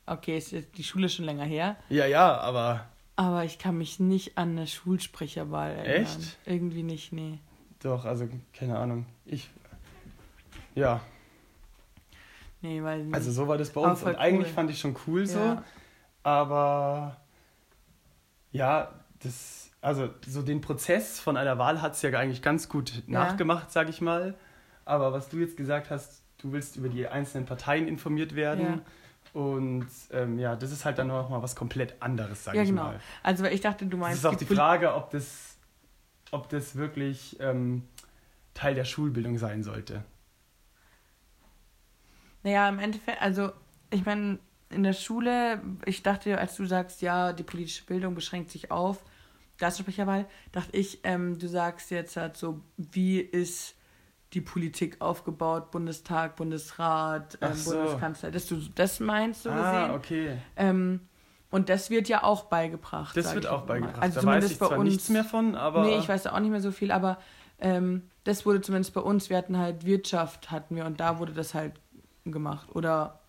B: Okay, ist die Schule schon länger her.
A: Ja, ja, aber.
B: Aber ich kann mich nicht an eine Schulsprecherwahl erinnern.
A: Echt?
B: Irgendwie nicht, nee.
A: Doch, also keine Ahnung. Ich. Ja.
B: Nee, weil.
A: Also so war das bei uns. Und cool. eigentlich fand ich schon cool so. Ja. Aber ja, das, also so den Prozess von einer Wahl hat es ja eigentlich ganz gut nachgemacht, ja. sage ich mal. Aber was du jetzt gesagt hast, du willst über die einzelnen Parteien informiert werden. Ja. Und ähm, ja, das ist halt dann noch mal was komplett anderes, sage ja, ich genau. mal.
B: Also ich dachte, du meinst.
A: Es ist auch die, die Frage, ob das, ob das wirklich ähm, Teil der Schulbildung sein sollte.
B: Naja, im Endeffekt, also ich meine, in der Schule, ich dachte, als du sagst, ja, die politische Bildung beschränkt sich auf Klassensprecherwahl, dachte ich, ähm, du sagst jetzt halt so, wie ist die Politik aufgebaut, Bundestag, Bundesrat, ähm, so. Bundeskanzler, dass du das meinst so ah, gesehen. okay. Ähm, und das wird ja auch beigebracht.
A: Das wird auch beigebracht. Also da weiß ich zwar uns, nichts mehr von, aber...
B: Nee, ich weiß da auch nicht mehr so viel, aber ähm, das wurde zumindest bei uns, wir hatten halt Wirtschaft, hatten wir, und da wurde das halt gemacht. Oder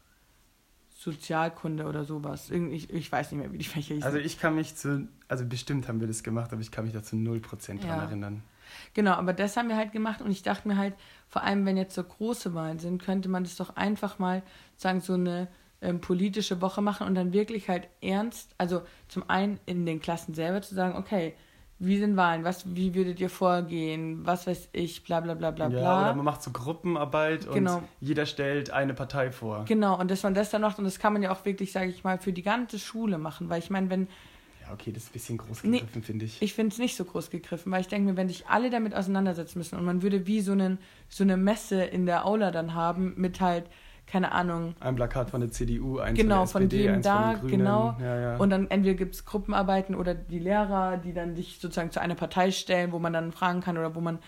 B: Sozialkunde oder sowas. Ich, ich weiß nicht mehr, wie die Fächer
A: hießen. Also ich kann mich zu, also bestimmt haben wir das gemacht, aber ich kann mich dazu 0% dran ja. erinnern.
B: Genau, aber das haben wir halt gemacht und ich dachte mir halt, vor allem wenn jetzt so große Wahlen sind, könnte man das doch einfach mal sagen, so eine ähm, politische Woche machen und dann wirklich halt ernst, also zum einen in den Klassen selber zu sagen, okay, wie sind Wahlen, was, wie würdet ihr vorgehen, was weiß ich, bla bla bla bla bla. Ja,
A: oder man macht so Gruppenarbeit genau. und jeder stellt eine Partei vor.
B: Genau, und dass man das dann macht und das kann man ja auch wirklich, sage ich mal, für die ganze Schule machen, weil ich meine, wenn
A: okay, das ist ein bisschen groß gegriffen, nee, finde ich.
B: Ich finde es nicht so groß gegriffen, weil ich denke mir, wenn sich alle damit auseinandersetzen müssen und man würde wie so, einen, so eine Messe in der Aula dann haben mit halt, keine Ahnung.
A: Ein Plakat von der CDU, eins
B: genau,
A: von der SPD,
B: von dem da, von genau. Ja, ja. Und dann entweder gibt es Gruppenarbeiten oder die Lehrer, die dann sich sozusagen zu einer Partei stellen, wo man dann fragen kann oder wo man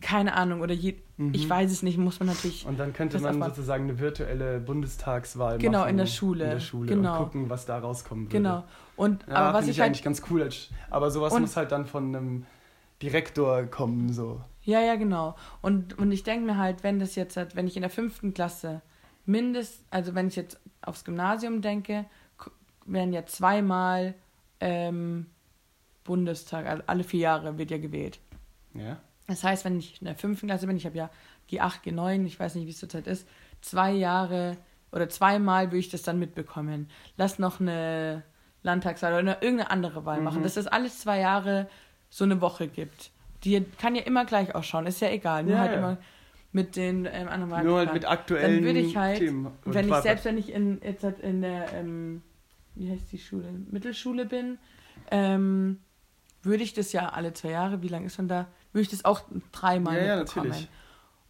B: keine Ahnung, oder je, mhm. ich weiß es nicht, muss man natürlich.
A: Und dann könnte man sozusagen eine virtuelle Bundestagswahl
B: genau, machen. Genau, in der Schule.
A: In der Schule genau. und gucken, was da rauskommen würde.
B: Genau. Und,
A: ja, aber was ich, ich halt, eigentlich ganz cool. Aber sowas und, muss halt dann von einem Direktor kommen, so.
B: Ja, ja, genau. Und, und ich denke mir halt, wenn das jetzt, halt, wenn ich in der fünften Klasse mindest, also wenn ich jetzt aufs Gymnasium denke, werden ja zweimal ähm, Bundestag, also alle vier Jahre wird ja gewählt.
A: Ja.
B: Das heißt, wenn ich in der fünften Klasse bin, ich habe ja G8, G9, ich weiß nicht, wie es zurzeit ist, zwei Jahre oder zweimal würde ich das dann mitbekommen. Lass noch eine Landtagswahl oder eine, irgendeine andere Wahl mhm. machen, dass das alles zwei Jahre so eine Woche gibt. Die kann ja immer gleich ausschauen, ist ja egal. Nur ja, halt ja. immer mit den ähm, anderen Wahlen.
A: Nur halt mit aktuellen
B: Dann würde ich halt, wenn ich selbst wenn ich in, jetzt halt in der, ähm, wie heißt die Schule, Mittelschule bin, ähm, würde ich das ja alle zwei Jahre, wie lange ist man da, würde ich das auch dreimal ja, mitbekommen. Ja,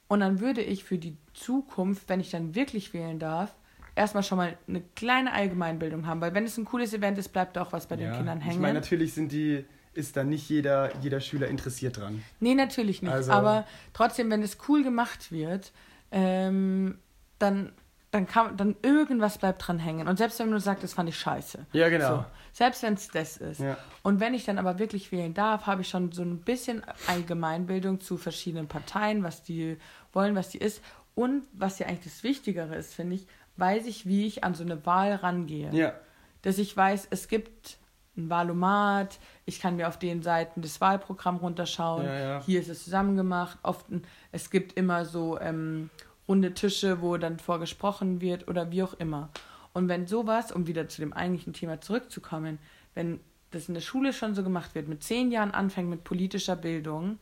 B: Und dann würde ich für die Zukunft, wenn ich dann wirklich wählen darf, erstmal schon mal eine kleine Allgemeinbildung haben, weil wenn es ein cooles Event ist, bleibt auch was bei ja, den Kindern hängen. Ich
A: meine, natürlich sind die, ist da nicht jeder, jeder Schüler interessiert dran.
B: Nee, natürlich nicht. Also, aber trotzdem, wenn es cool gemacht wird, ähm, dann dann kann dann irgendwas bleibt dran hängen. Und selbst wenn du sagst, das fand ich scheiße.
A: Ja, genau.
B: So, selbst wenn es das ist. Ja. Und wenn ich dann aber wirklich wählen darf, habe ich schon so ein bisschen Allgemeinbildung zu verschiedenen Parteien, was die wollen, was die ist. Und was ja eigentlich das Wichtigere ist, finde ich, weiß ich, wie ich an so eine Wahl rangehe.
A: Ja.
B: Dass ich weiß, es gibt ein Wahlomat, ich kann mir auf den Seiten das Wahlprogramm runterschauen,
A: ja, ja.
B: hier ist es zusammengemacht. Oft, es gibt immer so ähm, runde Tische, wo dann vorgesprochen wird oder wie auch immer. Und wenn sowas, um wieder zu dem eigentlichen Thema zurückzukommen, wenn das in der Schule schon so gemacht wird, mit zehn Jahren anfängt mit politischer Bildung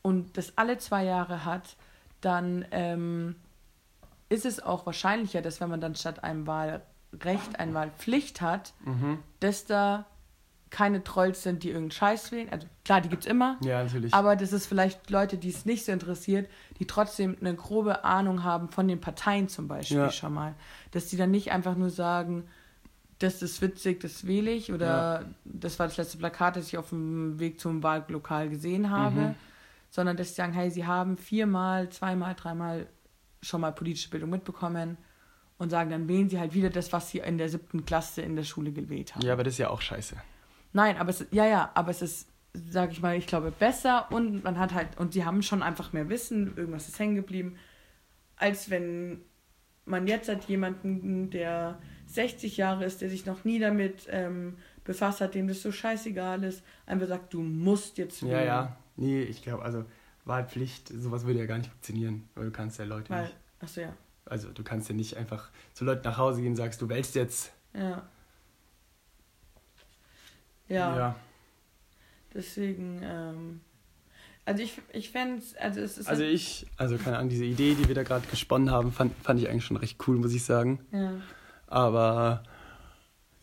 B: und das alle zwei Jahre hat, dann ähm, ist es auch wahrscheinlicher, dass wenn man dann statt einem Wahlrecht eine Wahlpflicht hat,
A: mhm.
B: dass da keine Trolls sind, die irgendeinen Scheiß wählen. Also klar, die gibt es immer.
A: Ja, natürlich.
B: Aber das ist vielleicht Leute, die es nicht so interessiert, die trotzdem eine grobe Ahnung haben von den Parteien zum Beispiel ja. schon mal. Dass die dann nicht einfach nur sagen, das ist witzig, das wähle ich oder ja. das war das letzte Plakat, das ich auf dem Weg zum Wahllokal gesehen habe, mhm. sondern dass sie sagen, hey, sie haben viermal, zweimal, dreimal schon mal politische Bildung mitbekommen und sagen, dann wählen sie halt wieder das, was sie in der siebten Klasse in der Schule gewählt haben.
A: Ja, aber das ist ja auch scheiße.
B: Nein, aber es, ja, ja, aber es ist, sag ich mal, ich glaube, besser und man hat halt, und die haben schon einfach mehr Wissen, irgendwas ist hängen geblieben, als wenn man jetzt hat jemanden, der 60 Jahre ist, der sich noch nie damit ähm, befasst hat, dem das so scheißegal ist, einfach sagt, du musst jetzt
A: wählen. Ja, ja, nee, ich glaube, also Wahlpflicht, sowas würde ja gar nicht funktionieren, weil du kannst ja Leute weil, nicht.
B: Achso, ja.
A: Also du kannst ja nicht einfach zu Leuten nach Hause gehen und sagst, du wählst jetzt.
B: Ja. Ja. ja. Deswegen, ähm, also ich, ich fände es, also es ist.
A: Also
B: halt,
A: ich, also keine Ahnung, diese Idee, die wir da gerade gesponnen haben, fand, fand ich eigentlich schon recht cool, muss ich sagen.
B: Ja.
A: Aber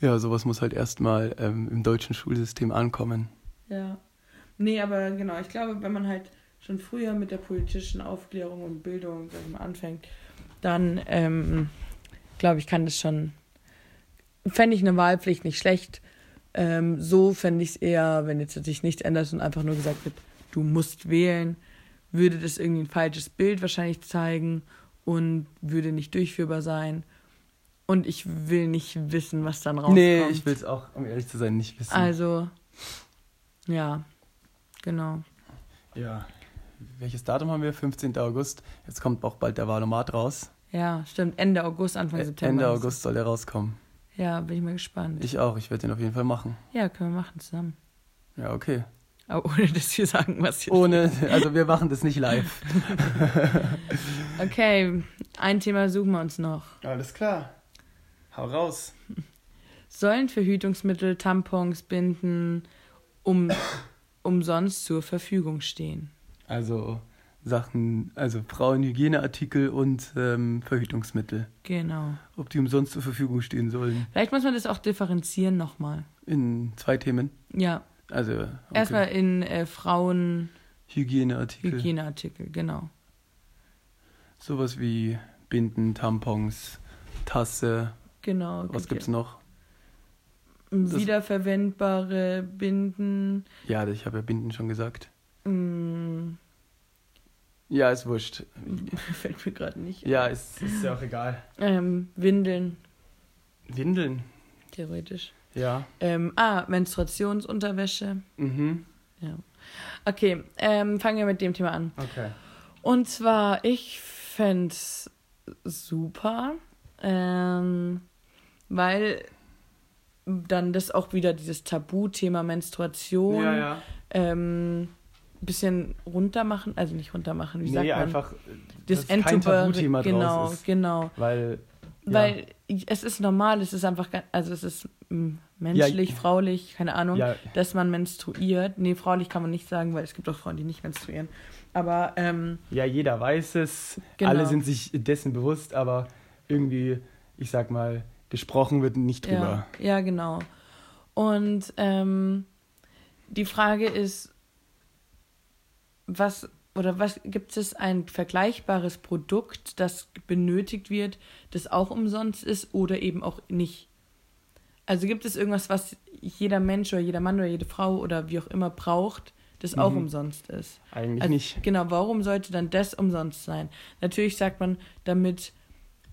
A: ja, sowas muss halt erstmal ähm, im deutschen Schulsystem ankommen.
B: Ja. Nee, aber genau, ich glaube, wenn man halt schon früher mit der politischen Aufklärung und Bildung mal, anfängt, dann ähm, glaube ich, kann das schon. Fände ich eine Wahlpflicht nicht schlecht. Ähm, so fände ich es eher, wenn jetzt sich nichts ändert und einfach nur gesagt wird, du musst wählen, würde das irgendwie ein falsches Bild wahrscheinlich zeigen und würde nicht durchführbar sein. Und ich will nicht wissen, was dann rauskommt.
A: Nee, ich will es auch, um ehrlich zu sein, nicht wissen.
B: Also, ja, genau.
A: Ja. Welches Datum haben wir? 15. August. Jetzt kommt auch bald der Wahlomat raus.
B: Ja, stimmt. Ende August, Anfang September.
A: Ende August soll der rauskommen.
B: Ja, bin ich mal gespannt.
A: Ich auch, ich werde den auf jeden Fall machen.
B: ja, können wir machen zusammen.
A: Ja, okay.
B: Aber ohne dass wir sagen, was jetzt.
A: Ohne, also wir machen das nicht live.
B: Okay, ein Thema suchen wir uns noch.
A: Alles klar. Hau raus.
B: Sollen Verhütungsmittel, Tampons, Binden um, umsonst zur Verfügung stehen?
A: Also Sachen, also Frauenhygieneartikel und ähm, Verhütungsmittel.
B: Genau.
A: Ob die umsonst zur Verfügung stehen sollen.
B: Vielleicht muss man das auch differenzieren nochmal.
A: In zwei Themen.
B: Ja,
A: Also okay.
B: erstmal in äh, Frauen
A: Hygieneartikel.
B: Hygieneartikel, genau.
A: Sowas wie Binden, Tampons, Tasse.
B: Genau.
A: Was
B: gibt
A: gibt's noch?
B: Wiederverwendbare Binden.
A: Ja, ich habe ja Binden schon gesagt.
B: mm,
A: Ja, ist wurscht.
B: Fällt mir gerade nicht.
A: Ja, ist, ist ja auch egal.
B: Ähm, Windeln,
A: Windeln.
B: theoretisch.
A: Ja.
B: Ähm, ah, Menstruationsunterwäsche.
A: Mhm.
B: Ja. Okay, ähm, fangen wir mit dem Thema an.
A: Okay.
B: Und zwar, ich fände es super, ähm, weil dann das auch wieder dieses Tabuthema Menstruation
A: Ja, ja.
B: ähm, bisschen runter machen, also nicht runter machen, wie sagt
A: nee,
B: man?
A: einfach,
B: das
A: dass kein Tabuthema
B: genau,
A: draus ist.
B: genau.
A: Weil, ja.
B: Weil es ist normal, es ist einfach, also es ist mm, menschlich,
A: Ja.
B: fraulich, keine Ahnung,
A: ja,
B: dass man menstruiert. Nee, fraulich kann man nicht sagen, weil es gibt auch Frauen, die nicht menstruieren. Aber ähm,
A: ja, jeder weiß es,
B: Genau.
A: alle sind sich dessen bewusst, aber irgendwie, ich sag mal, gesprochen wird nicht drüber.
B: ja, ja, genau. Und ähm, die Frage ist, was oder was gibt es ein vergleichbares Produkt, das benötigt wird, das auch umsonst ist oder eben auch nicht? Also gibt es irgendwas, was jeder Mensch oder jeder Mann oder jede Frau oder wie auch immer braucht, das auch
A: Mhm.
B: umsonst ist?
A: Eigentlich
B: Also,
A: nicht.
B: Genau, warum sollte dann das umsonst sein? Natürlich sagt man damit,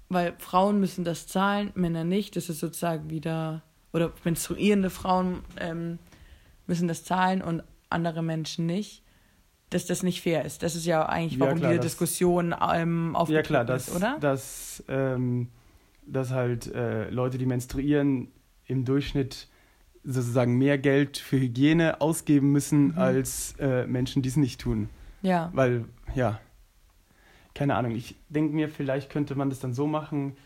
B: weil Frauen müssen das zahlen, Männer nicht. Das ist sozusagen wieder, oder menstruierende Frauen ähm, müssen das zahlen und andere Menschen nicht. Dass das nicht fair ist. Das ist ja eigentlich,
A: Ja,
B: warum
A: klar,
B: diese
A: das-
B: Diskussion ähm,
A: Ja
B: aufgetreten
A: klar, dass,
B: ist, oder?
A: dass, ähm, dass halt äh, Leute, die menstruieren, im Durchschnitt sozusagen mehr Geld für Hygiene ausgeben müssen
B: Mhm.
A: als äh, Menschen, die es nicht tun.
B: Ja,
A: Weil, ja, keine Ahnung, ich denke mir, vielleicht könnte man das dann so machen,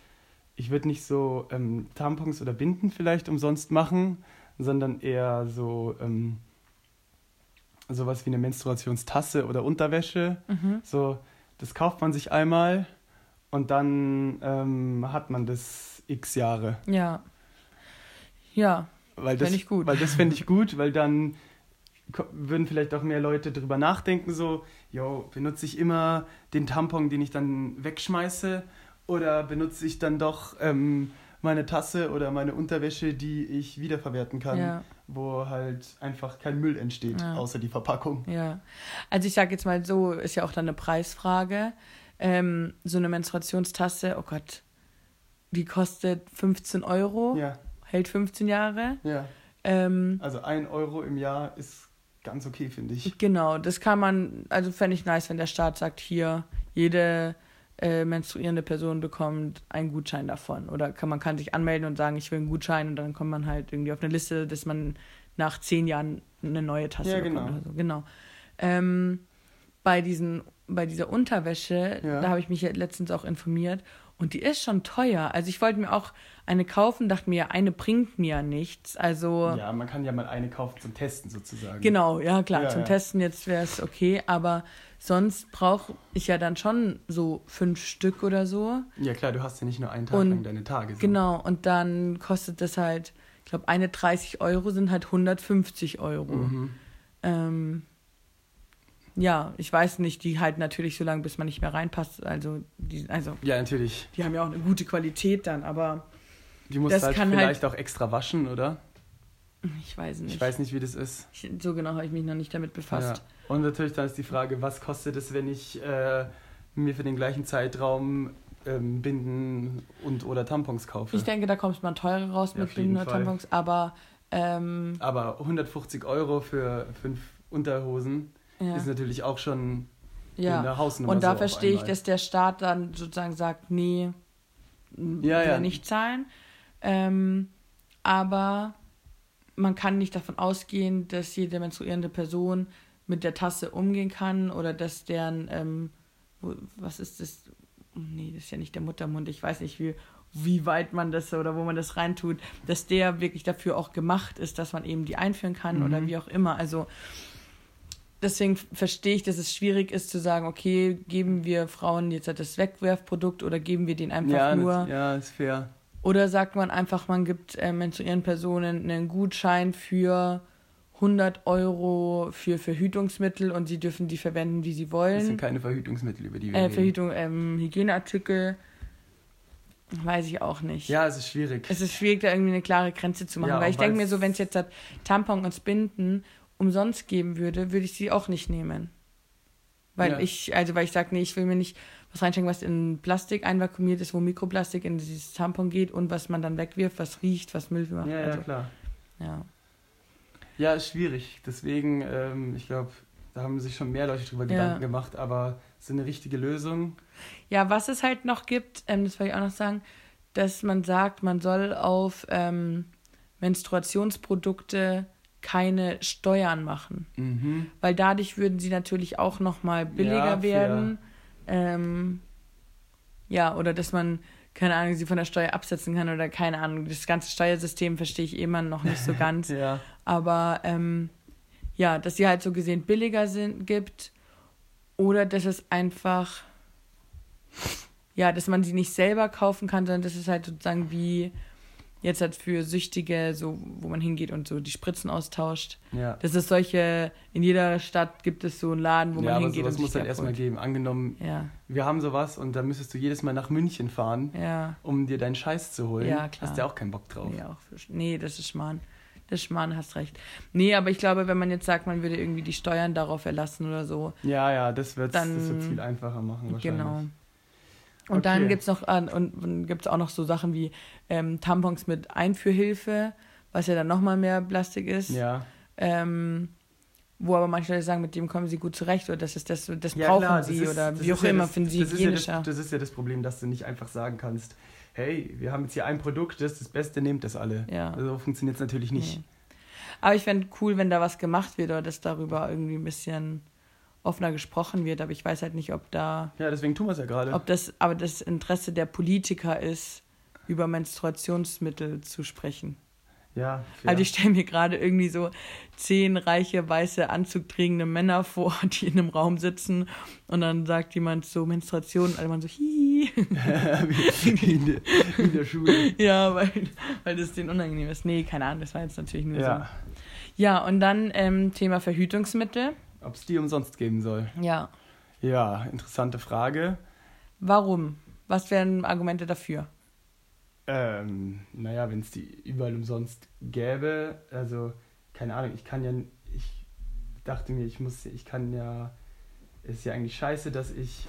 A: ich würde nicht so ähm, Tampons oder Binden vielleicht umsonst machen, sondern eher so ähm, sowas wie eine Menstruationstasse oder Unterwäsche.
B: mhm.
A: So, das kauft man sich einmal und dann ähm, hat man das x Jahre.
B: ja. Ja,
A: Weil das,
B: ich gut.
A: Weil das fände ich gut, weil dann würden vielleicht auch mehr Leute drüber nachdenken, so, yo, benutze ich immer den Tampon, den ich dann wegschmeiße oder benutze ich dann doch ähm, meine Tasse oder meine Unterwäsche, die ich wiederverwerten kann,
B: ja.
A: wo halt einfach kein Müll entsteht,
B: Ja.
A: außer die Verpackung.
B: Ja, also ich sage jetzt mal so, ist ja auch dann eine Preisfrage. Ähm, so eine Menstruationstasse, oh Gott, die kostet 15 Euro,
A: Ja,
B: hält 15 Jahre.
A: ja.
B: Ähm,
A: Also ein Euro im Jahr ist ganz okay, finde ich.
B: genau, das kann man, also fände ich nice, wenn der Staat sagt, hier, jede äh, menstruierende Person bekommt einen Gutschein davon. Oder kann, man kann sich anmelden und sagen, ich will einen Gutschein und dann kommt man halt irgendwie auf eine Liste, dass man nach zehn Jahren eine neue Tasse
A: Ja,
B: bekommt.
A: genau.
B: Oder so. genau. Ähm, bei, diesen, bei dieser Unterwäsche,
A: Ja.
B: da habe ich mich ja letztens auch informiert. Und die ist schon teuer. Also ich wollte mir auch eine kaufen, dachte mir, eine bringt mir ja nichts. Also.
A: Ja, man kann ja mal eine kaufen zum Testen sozusagen.
B: Genau, ja klar, ja, zum ja. Testen jetzt wäre es okay, aber sonst brauche ich ja dann schon so fünf Stück oder so.
A: Ja klar, du hast ja nicht nur einen Tag und, lang deine Tage.
B: So. Genau, und dann kostet das halt, ich glaube, eine 30 Euro sind halt 150 Euro. Mhm. Ähm, ja, ich weiß nicht, die halten natürlich so lange, bis man nicht mehr reinpasst. Also, die, also
A: ja, natürlich.
B: Die haben ja auch eine gute Qualität dann, aber.
A: Die muss halt vielleicht halt, auch extra waschen, oder?
B: Ich weiß nicht.
A: Ich weiß nicht, wie das ist.
B: Ich, so genau habe ich mich noch nicht damit befasst.
A: Ja. Und natürlich dann ist die Frage, was kostet es, wenn ich äh, mir für den gleichen Zeitraum ähm, Binden und oder Tampons kaufe?
B: Ich denke, da kommt man teurer raus ja, mit Binden oder Tampons, aber. Ähm,
A: aber 150 Euro für fünf Unterhosen ja. ist natürlich auch schon
B: ja. in der Hausnummer. Und da so verstehe ich, dass der Staat dann sozusagen sagt, nee, ja, ja. nicht zahlen. Ähm, aber man kann nicht davon ausgehen, dass jede menstruierende Person mit der Tasse umgehen kann oder dass deren, ähm, wo, was ist das? Nee, das ist ja nicht der Muttermund. Ich weiß nicht, wie, wie weit man das oder wo man das reintut, dass der wirklich dafür auch gemacht ist, dass man eben die einführen kann mhm. oder wie auch immer. Also deswegen verstehe ich, dass es schwierig ist zu sagen, okay, geben wir Frauen jetzt das Wegwerfprodukt oder geben wir den einfach
A: ja,
B: nur.
A: Das, ja, ist fair.
B: Oder sagt man einfach, man gibt äh, menstruierenden Personen einen Gutschein für 100 Euro für Verhütungsmittel und sie dürfen die verwenden, wie sie wollen. Das
A: sind keine Verhütungsmittel, über die wir
B: äh, reden. Verhütung, ähm, Hygieneartikel. Weiß ich auch nicht.
A: Ja, es ist schwierig.
B: Es ist schwierig, da irgendwie eine klare Grenze zu machen. Ja, weil ich denke mir so, wenn es jetzt hat Tampon und Binden umsonst geben würde, würde ich sie auch nicht nehmen. Weil ja. ich, also weil ich sage, nee, ich will mir nicht was reinstecken, was in Plastik einvakuumiert ist, wo Mikroplastik in dieses Tampon geht und was man dann wegwirft, was riecht, was Müll macht.
A: Ja,
B: also,
A: ja, klar.
B: Ja.
A: Ja, ist schwierig. Deswegen, ähm, ich glaube, da haben sich schon mehr Leute drüber ja. Gedanken gemacht, aber es ist eine richtige Lösung.
B: Ja, was es halt noch gibt, ähm, das wollte ich auch noch sagen, dass man sagt, man soll auf ähm, Menstruationsprodukte keine Steuern machen. Mhm. Weil dadurch würden sie natürlich auch nochmal billiger ja, werden. Ähm, ja, oder dass man, keine Ahnung, sie von der Steuer absetzen kann oder keine Ahnung. Das ganze Steuersystem verstehe ich immer noch nicht so ganz.
A: ja.
B: Aber ähm, ja, dass sie halt so gesehen billiger sind, gibt. Oder dass es einfach, ja, dass man sie nicht selber kaufen kann, sondern dass es halt sozusagen wie jetzt halt für Süchtige, so wo man hingeht und so die Spritzen austauscht.
A: Ja.
B: Das ist solche, in jeder Stadt gibt es so einen Laden, wo
A: ja,
B: man hingeht.
A: Aber sowas muss halt erstmal geben. Angenommen, ja. wir haben sowas und dann müsstest du jedes Mal nach München fahren,
B: ja.
A: um dir deinen Scheiß zu holen.
B: Ja, klar.
A: Hast du ja auch keinen Bock drauf.
B: Nee, auch für, nee das ist Schmarrn. Das ist Schmarrn, hast recht. Nee, aber ich glaube, wenn man jetzt sagt, man würde irgendwie die Steuern darauf erlassen oder so.
A: Ja, ja, das wird es viel einfacher machen wahrscheinlich. Genau.
B: Und okay. dann gibt es noch und, und gibt's auch noch so Sachen wie ähm, Tampons mit Einführhilfe, was ja dann nochmal mehr Plastik ist.
A: Ja.
B: Ähm, wo aber manche Leute sagen, mit dem kommen sie gut zurecht oder das ist das, das ja, brauchen klar, sie ist, oder wie auch immer, das, finden sie
A: das hygienischer. Ja das, das, ist ja das Problem, dass du nicht einfach sagen kannst, hey, wir haben jetzt hier ein Produkt, das ist das Beste, nehmt das alle.
B: Ja.
A: So funktioniert es natürlich nicht. Nee.
B: Aber ich fände cool, wenn da was gemacht wird oder dass darüber irgendwie ein bisschen offener gesprochen wird, aber ich weiß halt nicht, ob da.
A: Ja, deswegen tun wir es ja gerade.
B: Ob das aber das Interesse der Politiker ist, über Menstruationsmittel zu sprechen.
A: Ja.
B: Fair. Also ich stelle mir gerade irgendwie so zehn reiche, weiße, anzugträgende Männer vor, die in einem Raum sitzen und dann sagt jemand so Menstruation, also man so hihi.
A: wie, in der, in der Schule.
B: Ja, weil, weil das denen unangenehm ist. Nee, keine Ahnung, das war jetzt natürlich nur ja. so. Ja, und dann ähm, Thema Verhütungsmittel.
A: Ob es die umsonst geben soll?
B: Ja.
A: Ja, interessante Frage.
B: Warum? Was wären Argumente dafür?
A: Ähm, naja, wenn es die überall umsonst gäbe, also keine Ahnung, ich kann ja, ich dachte mir, ich muss, ich kann ja, ist ja eigentlich scheiße, dass ich,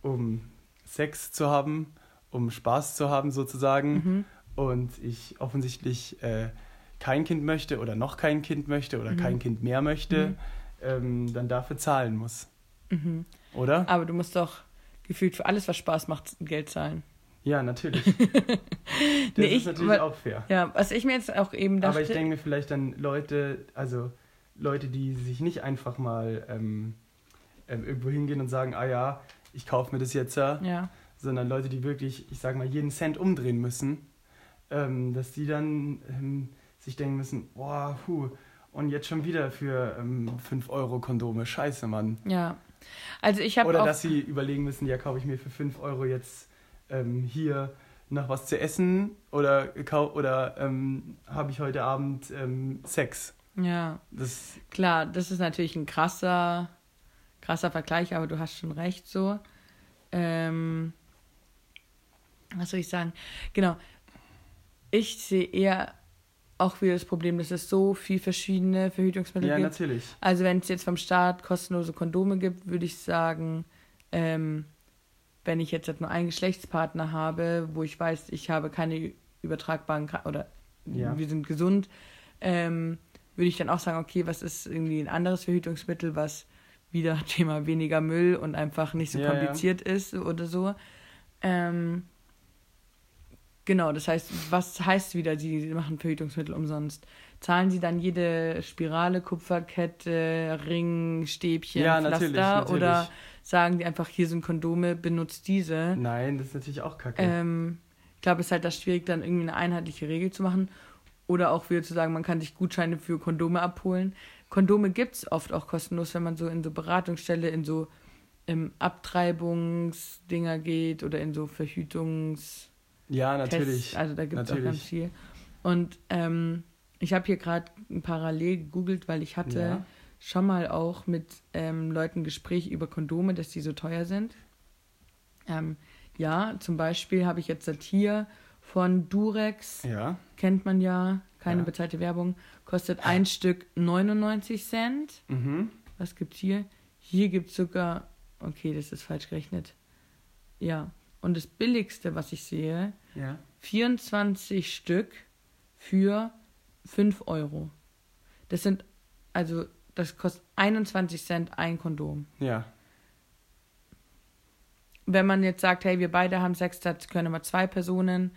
A: um Sex zu haben, um Spaß zu haben sozusagen, mhm. und ich offensichtlich äh, kein Kind möchte oder noch kein Kind möchte oder mhm. kein Kind mehr möchte. Mhm ähm, dann dafür zahlen muss.
B: Mhm.
A: Oder?
B: Aber du musst doch gefühlt für alles, was Spaß macht, Geld zahlen.
A: Ja, natürlich. das nee, ist ich, natürlich aber, auch fair.
B: Ja, was ich mir jetzt auch eben dachte.
A: Aber ich denke mir vielleicht dann Leute, also Leute, die sich nicht einfach mal ähm, ähm, irgendwo hingehen und sagen, ah ja, ich kaufe mir das jetzt
B: ja.
A: sondern Leute, die wirklich, ich sag mal, jeden Cent umdrehen müssen, ähm, dass die dann ähm, sich denken müssen, boah, puh, und jetzt schon wieder für ähm, 5 Euro Kondome, scheiße, Mann.
B: Ja. Also ich habe
A: Oder dass sie überlegen müssen, ja, kaufe ich mir für 5 Euro jetzt ähm, hier noch was zu essen oder, oder ähm, habe ich heute Abend ähm, Sex?
B: Ja. Das Klar, das ist natürlich ein krasser, krasser Vergleich, aber du hast schon recht so. Ähm, was soll ich sagen? Genau. Ich sehe eher auch wieder das Problem, dass es so viel verschiedene Verhütungsmittel ja, gibt. Ja, natürlich. Also wenn es jetzt vom Staat kostenlose Kondome gibt, würde ich sagen, ähm, wenn ich jetzt halt nur einen Geschlechtspartner habe, wo ich weiß, ich habe keine übertragbaren oder ja. wir sind gesund, ähm, würde ich dann auch sagen, okay, was ist irgendwie ein anderes Verhütungsmittel, was wieder Thema weniger Müll und einfach nicht so ja, kompliziert ja. ist oder so. Ähm, genau, das heißt, was heißt wieder, sie machen Verhütungsmittel umsonst? Zahlen sie dann jede Spirale, Kupferkette, Ring, Stäbchen, ja, Pflaster natürlich, natürlich. oder sagen die einfach, hier sind Kondome, benutzt diese?
A: Nein, das ist natürlich auch kacke.
B: Ähm, ich glaube, es ist halt das schwierig, dann irgendwie eine einheitliche Regel zu machen. Oder auch wieder zu sagen, man kann sich Gutscheine für Kondome abholen. Kondome gibt es oft auch kostenlos, wenn man so in so Beratungsstelle, in so ähm, Abtreibungsdinger geht oder in so Verhütungs... Ja, natürlich. Tests. Also da gibt es auch ganz viel. Und ähm, ich habe hier gerade parallel gegoogelt, weil ich hatte ja. schon mal auch mit ähm, Leuten Gespräch über Kondome, dass die so teuer sind. Ähm, ja, zum Beispiel habe ich jetzt hier von Durex. Ja. Kennt man ja, keine ja. bezahlte Werbung. Kostet ein Stück 99 Cent. Mhm. Was gibt's hier? Hier gibt es sogar. Okay, das ist falsch gerechnet. Ja. Und das billigste, was ich sehe, ja. 24 Stück für 5 Euro. Das sind, also, das kostet 21 Cent ein Kondom. Ja. Wenn man jetzt sagt, hey, wir beide haben Sex, das können immer zwei Personen,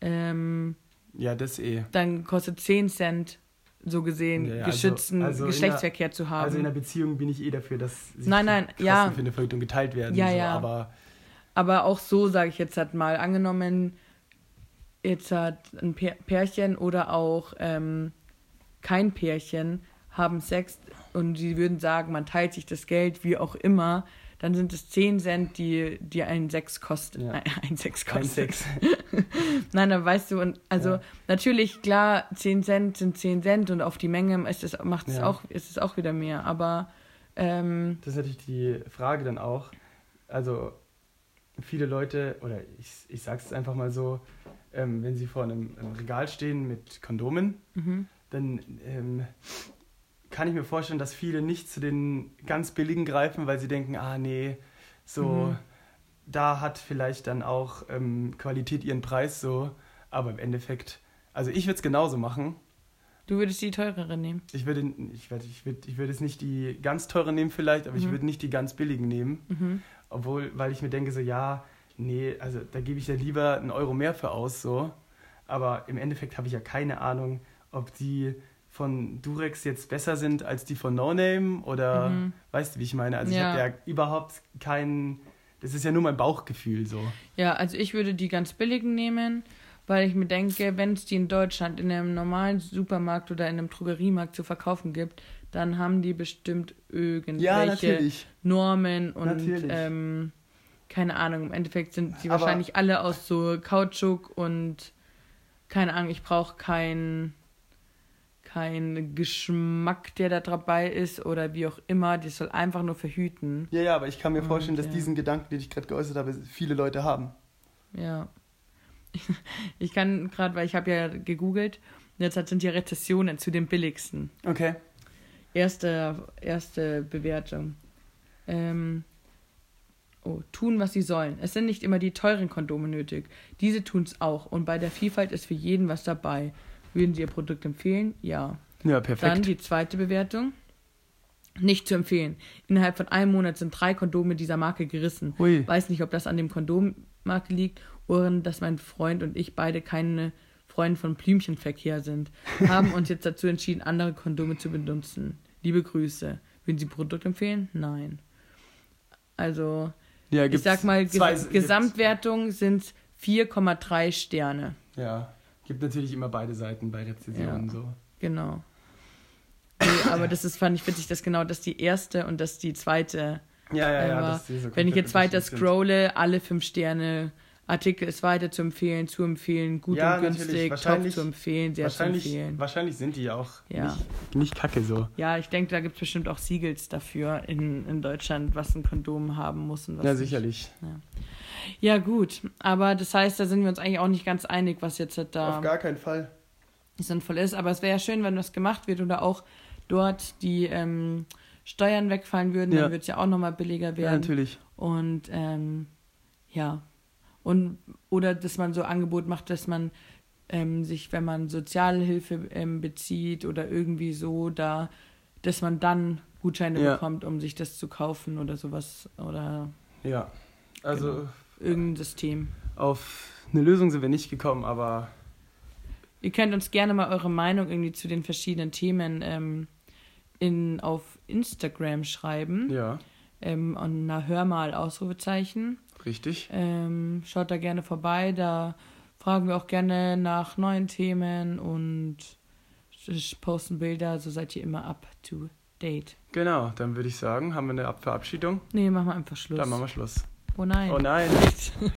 B: ähm,
A: ja, das eh.
B: Dann kostet 10 Cent, so gesehen, ja, also, geschützten also Geschlechtsverkehr
A: der,
B: zu haben.
A: Also in einer Beziehung bin ich eh dafür, dass
B: sich nein, nein, ja.
A: für eine Verhütung geteilt werden.
B: Ja,
A: so,
B: ja.
A: Aber,
B: aber auch so, sage ich jetzt halt mal, angenommen, jetzt hat ein Pärchen oder auch ähm, kein Pärchen haben Sex und sie würden sagen, man teilt sich das Geld, wie auch immer, dann sind es 10 Cent, die, die ein Sex kostet. Ja. Ein Sex kostet. Ein Sex. Nein, dann weißt du, und also ja. natürlich, klar, 10 Cent sind 10 Cent und auf die Menge ist es, macht es ja. auch, ist es auch wieder mehr. Aber ähm,
A: das ist natürlich die Frage dann auch. Also viele Leute, oder ich, ich sag's es einfach mal so, ähm, wenn sie vor einem, Regal stehen mit Kondomen, mhm. dann ähm, kann ich mir vorstellen, dass viele nicht zu den ganz billigen greifen, weil sie denken, ah nee, so mhm. da hat vielleicht dann auch ähm, Qualität ihren Preis so, aber im Endeffekt, also ich würde es genauso machen.
B: Du würdest die teurere nehmen?
A: Ich würde, ich würde, ich würde, ich würde es nicht die ganz teure nehmen vielleicht, aber mhm. ich würde nicht die ganz billigen nehmen, mhm. obwohl, weil ich mir denke so, ja, nee, also da gebe ich ja lieber einen Euro mehr für aus so, aber im Endeffekt habe ich ja keine Ahnung, ob die von Durex jetzt besser sind als die von No Name oder mhm. weißt du, wie ich meine? Also ja. ich habe ja überhaupt keinen, das ist ja nur mein Bauchgefühl so.
B: Ja, also ich würde die ganz billigen nehmen, weil ich mir denke, wenn es die in Deutschland in einem normalen Supermarkt oder in einem Drogeriemarkt zu verkaufen gibt, dann haben die bestimmt irgendwelche ja, Normen und ähm, keine Ahnung, im Endeffekt sind sie Aber wahrscheinlich alle aus so Kautschuk und keine Ahnung, ich brauche kein kein Geschmack, der da dabei ist oder wie auch immer. Das soll einfach nur verhüten.
A: Ja, ja, aber ich kann mir vorstellen, Und, dass ja. diesen Gedanken, den ich gerade geäußert habe, viele Leute haben.
B: Ja. Ich kann gerade, weil ich habe ja gegoogelt, jetzt sind die Rezessionen zu den billigsten. Okay. Erste, erste Bewertung. Ähm, oh, tun, was sie sollen. Es sind nicht immer die teuren Kondome nötig. Diese tun es auch. Und bei der Vielfalt ist für jeden was dabei. Würden Sie Ihr Produkt empfehlen? Ja. Ja, perfekt. Dann die zweite Bewertung. Nicht zu empfehlen. Innerhalb von einem Monat sind drei Kondome dieser Marke gerissen. Ui. Weiß nicht, ob das an dem Kondommarke liegt oder dass mein Freund und ich beide keine Freunde von Blümchenverkehr sind. Haben uns jetzt dazu entschieden, andere Kondome zu benutzen. Liebe Grüße. Würden Sie Produkt empfehlen? Nein. Also, Ja, ich sag mal, zwei, Gesamtwertung sind 4,3 Sterne.
A: Ja, gibt natürlich immer beide Seiten bei Rezensionen ja, so.
B: Genau. Nee, aber das ist, fand ich witzig, dass genau das die erste und das die zweite.
A: Ja, ja, ja. Das
B: so wenn ich jetzt weiter scrolle, alle fünf Sterne, Artikel ist weiter zu empfehlen, zu empfehlen, gut ja, und günstig, top zu empfehlen, sehr zu empfehlen.
A: Wahrscheinlich sind die auch ja. nicht, nicht kacke so.
B: Ja, ich denke, da gibt es bestimmt auch Siegels dafür in, in Deutschland, was ein Kondom haben muss und was
A: Ja, sicherlich.
B: Ja. ja. gut. Aber das heißt, da sind wir uns eigentlich auch nicht ganz einig, was jetzt da.
A: Auf gar keinen Fall.
B: Sinnvoll ist. Aber es wäre ja schön, wenn das gemacht wird oder auch dort die ähm, Steuern wegfallen würden, ja. dann wird es ja auch nochmal billiger werden. Ja,
A: natürlich.
B: Und ähm, ja, und, oder dass man so Angebot macht, dass man ähm, sich, wenn man Sozialhilfe ähm, bezieht oder irgendwie so, da, dass man dann Gutscheine ja. bekommt, um sich das zu kaufen oder sowas. Oder
A: ja, also
B: genau. irgendein System.
A: Auf eine Lösung sind wir nicht gekommen, aber.
B: Ihr könnt uns gerne mal eure Meinung irgendwie zu den verschiedenen Themen ähm, in, auf Instagram schreiben.
A: Ja.
B: Ähm, und na, hör mal, Ausrufezeichen.
A: Richtig.
B: Ähm, schaut da gerne vorbei. Da fragen wir auch gerne nach neuen Themen und posten Bilder. So seid ihr immer up to date.
A: Genau, dann würde ich sagen, haben wir eine Verabschiedung?
B: Nee, machen wir einfach Schluss.
A: Dann machen wir Schluss.
B: Oh nein.
A: Oh nein.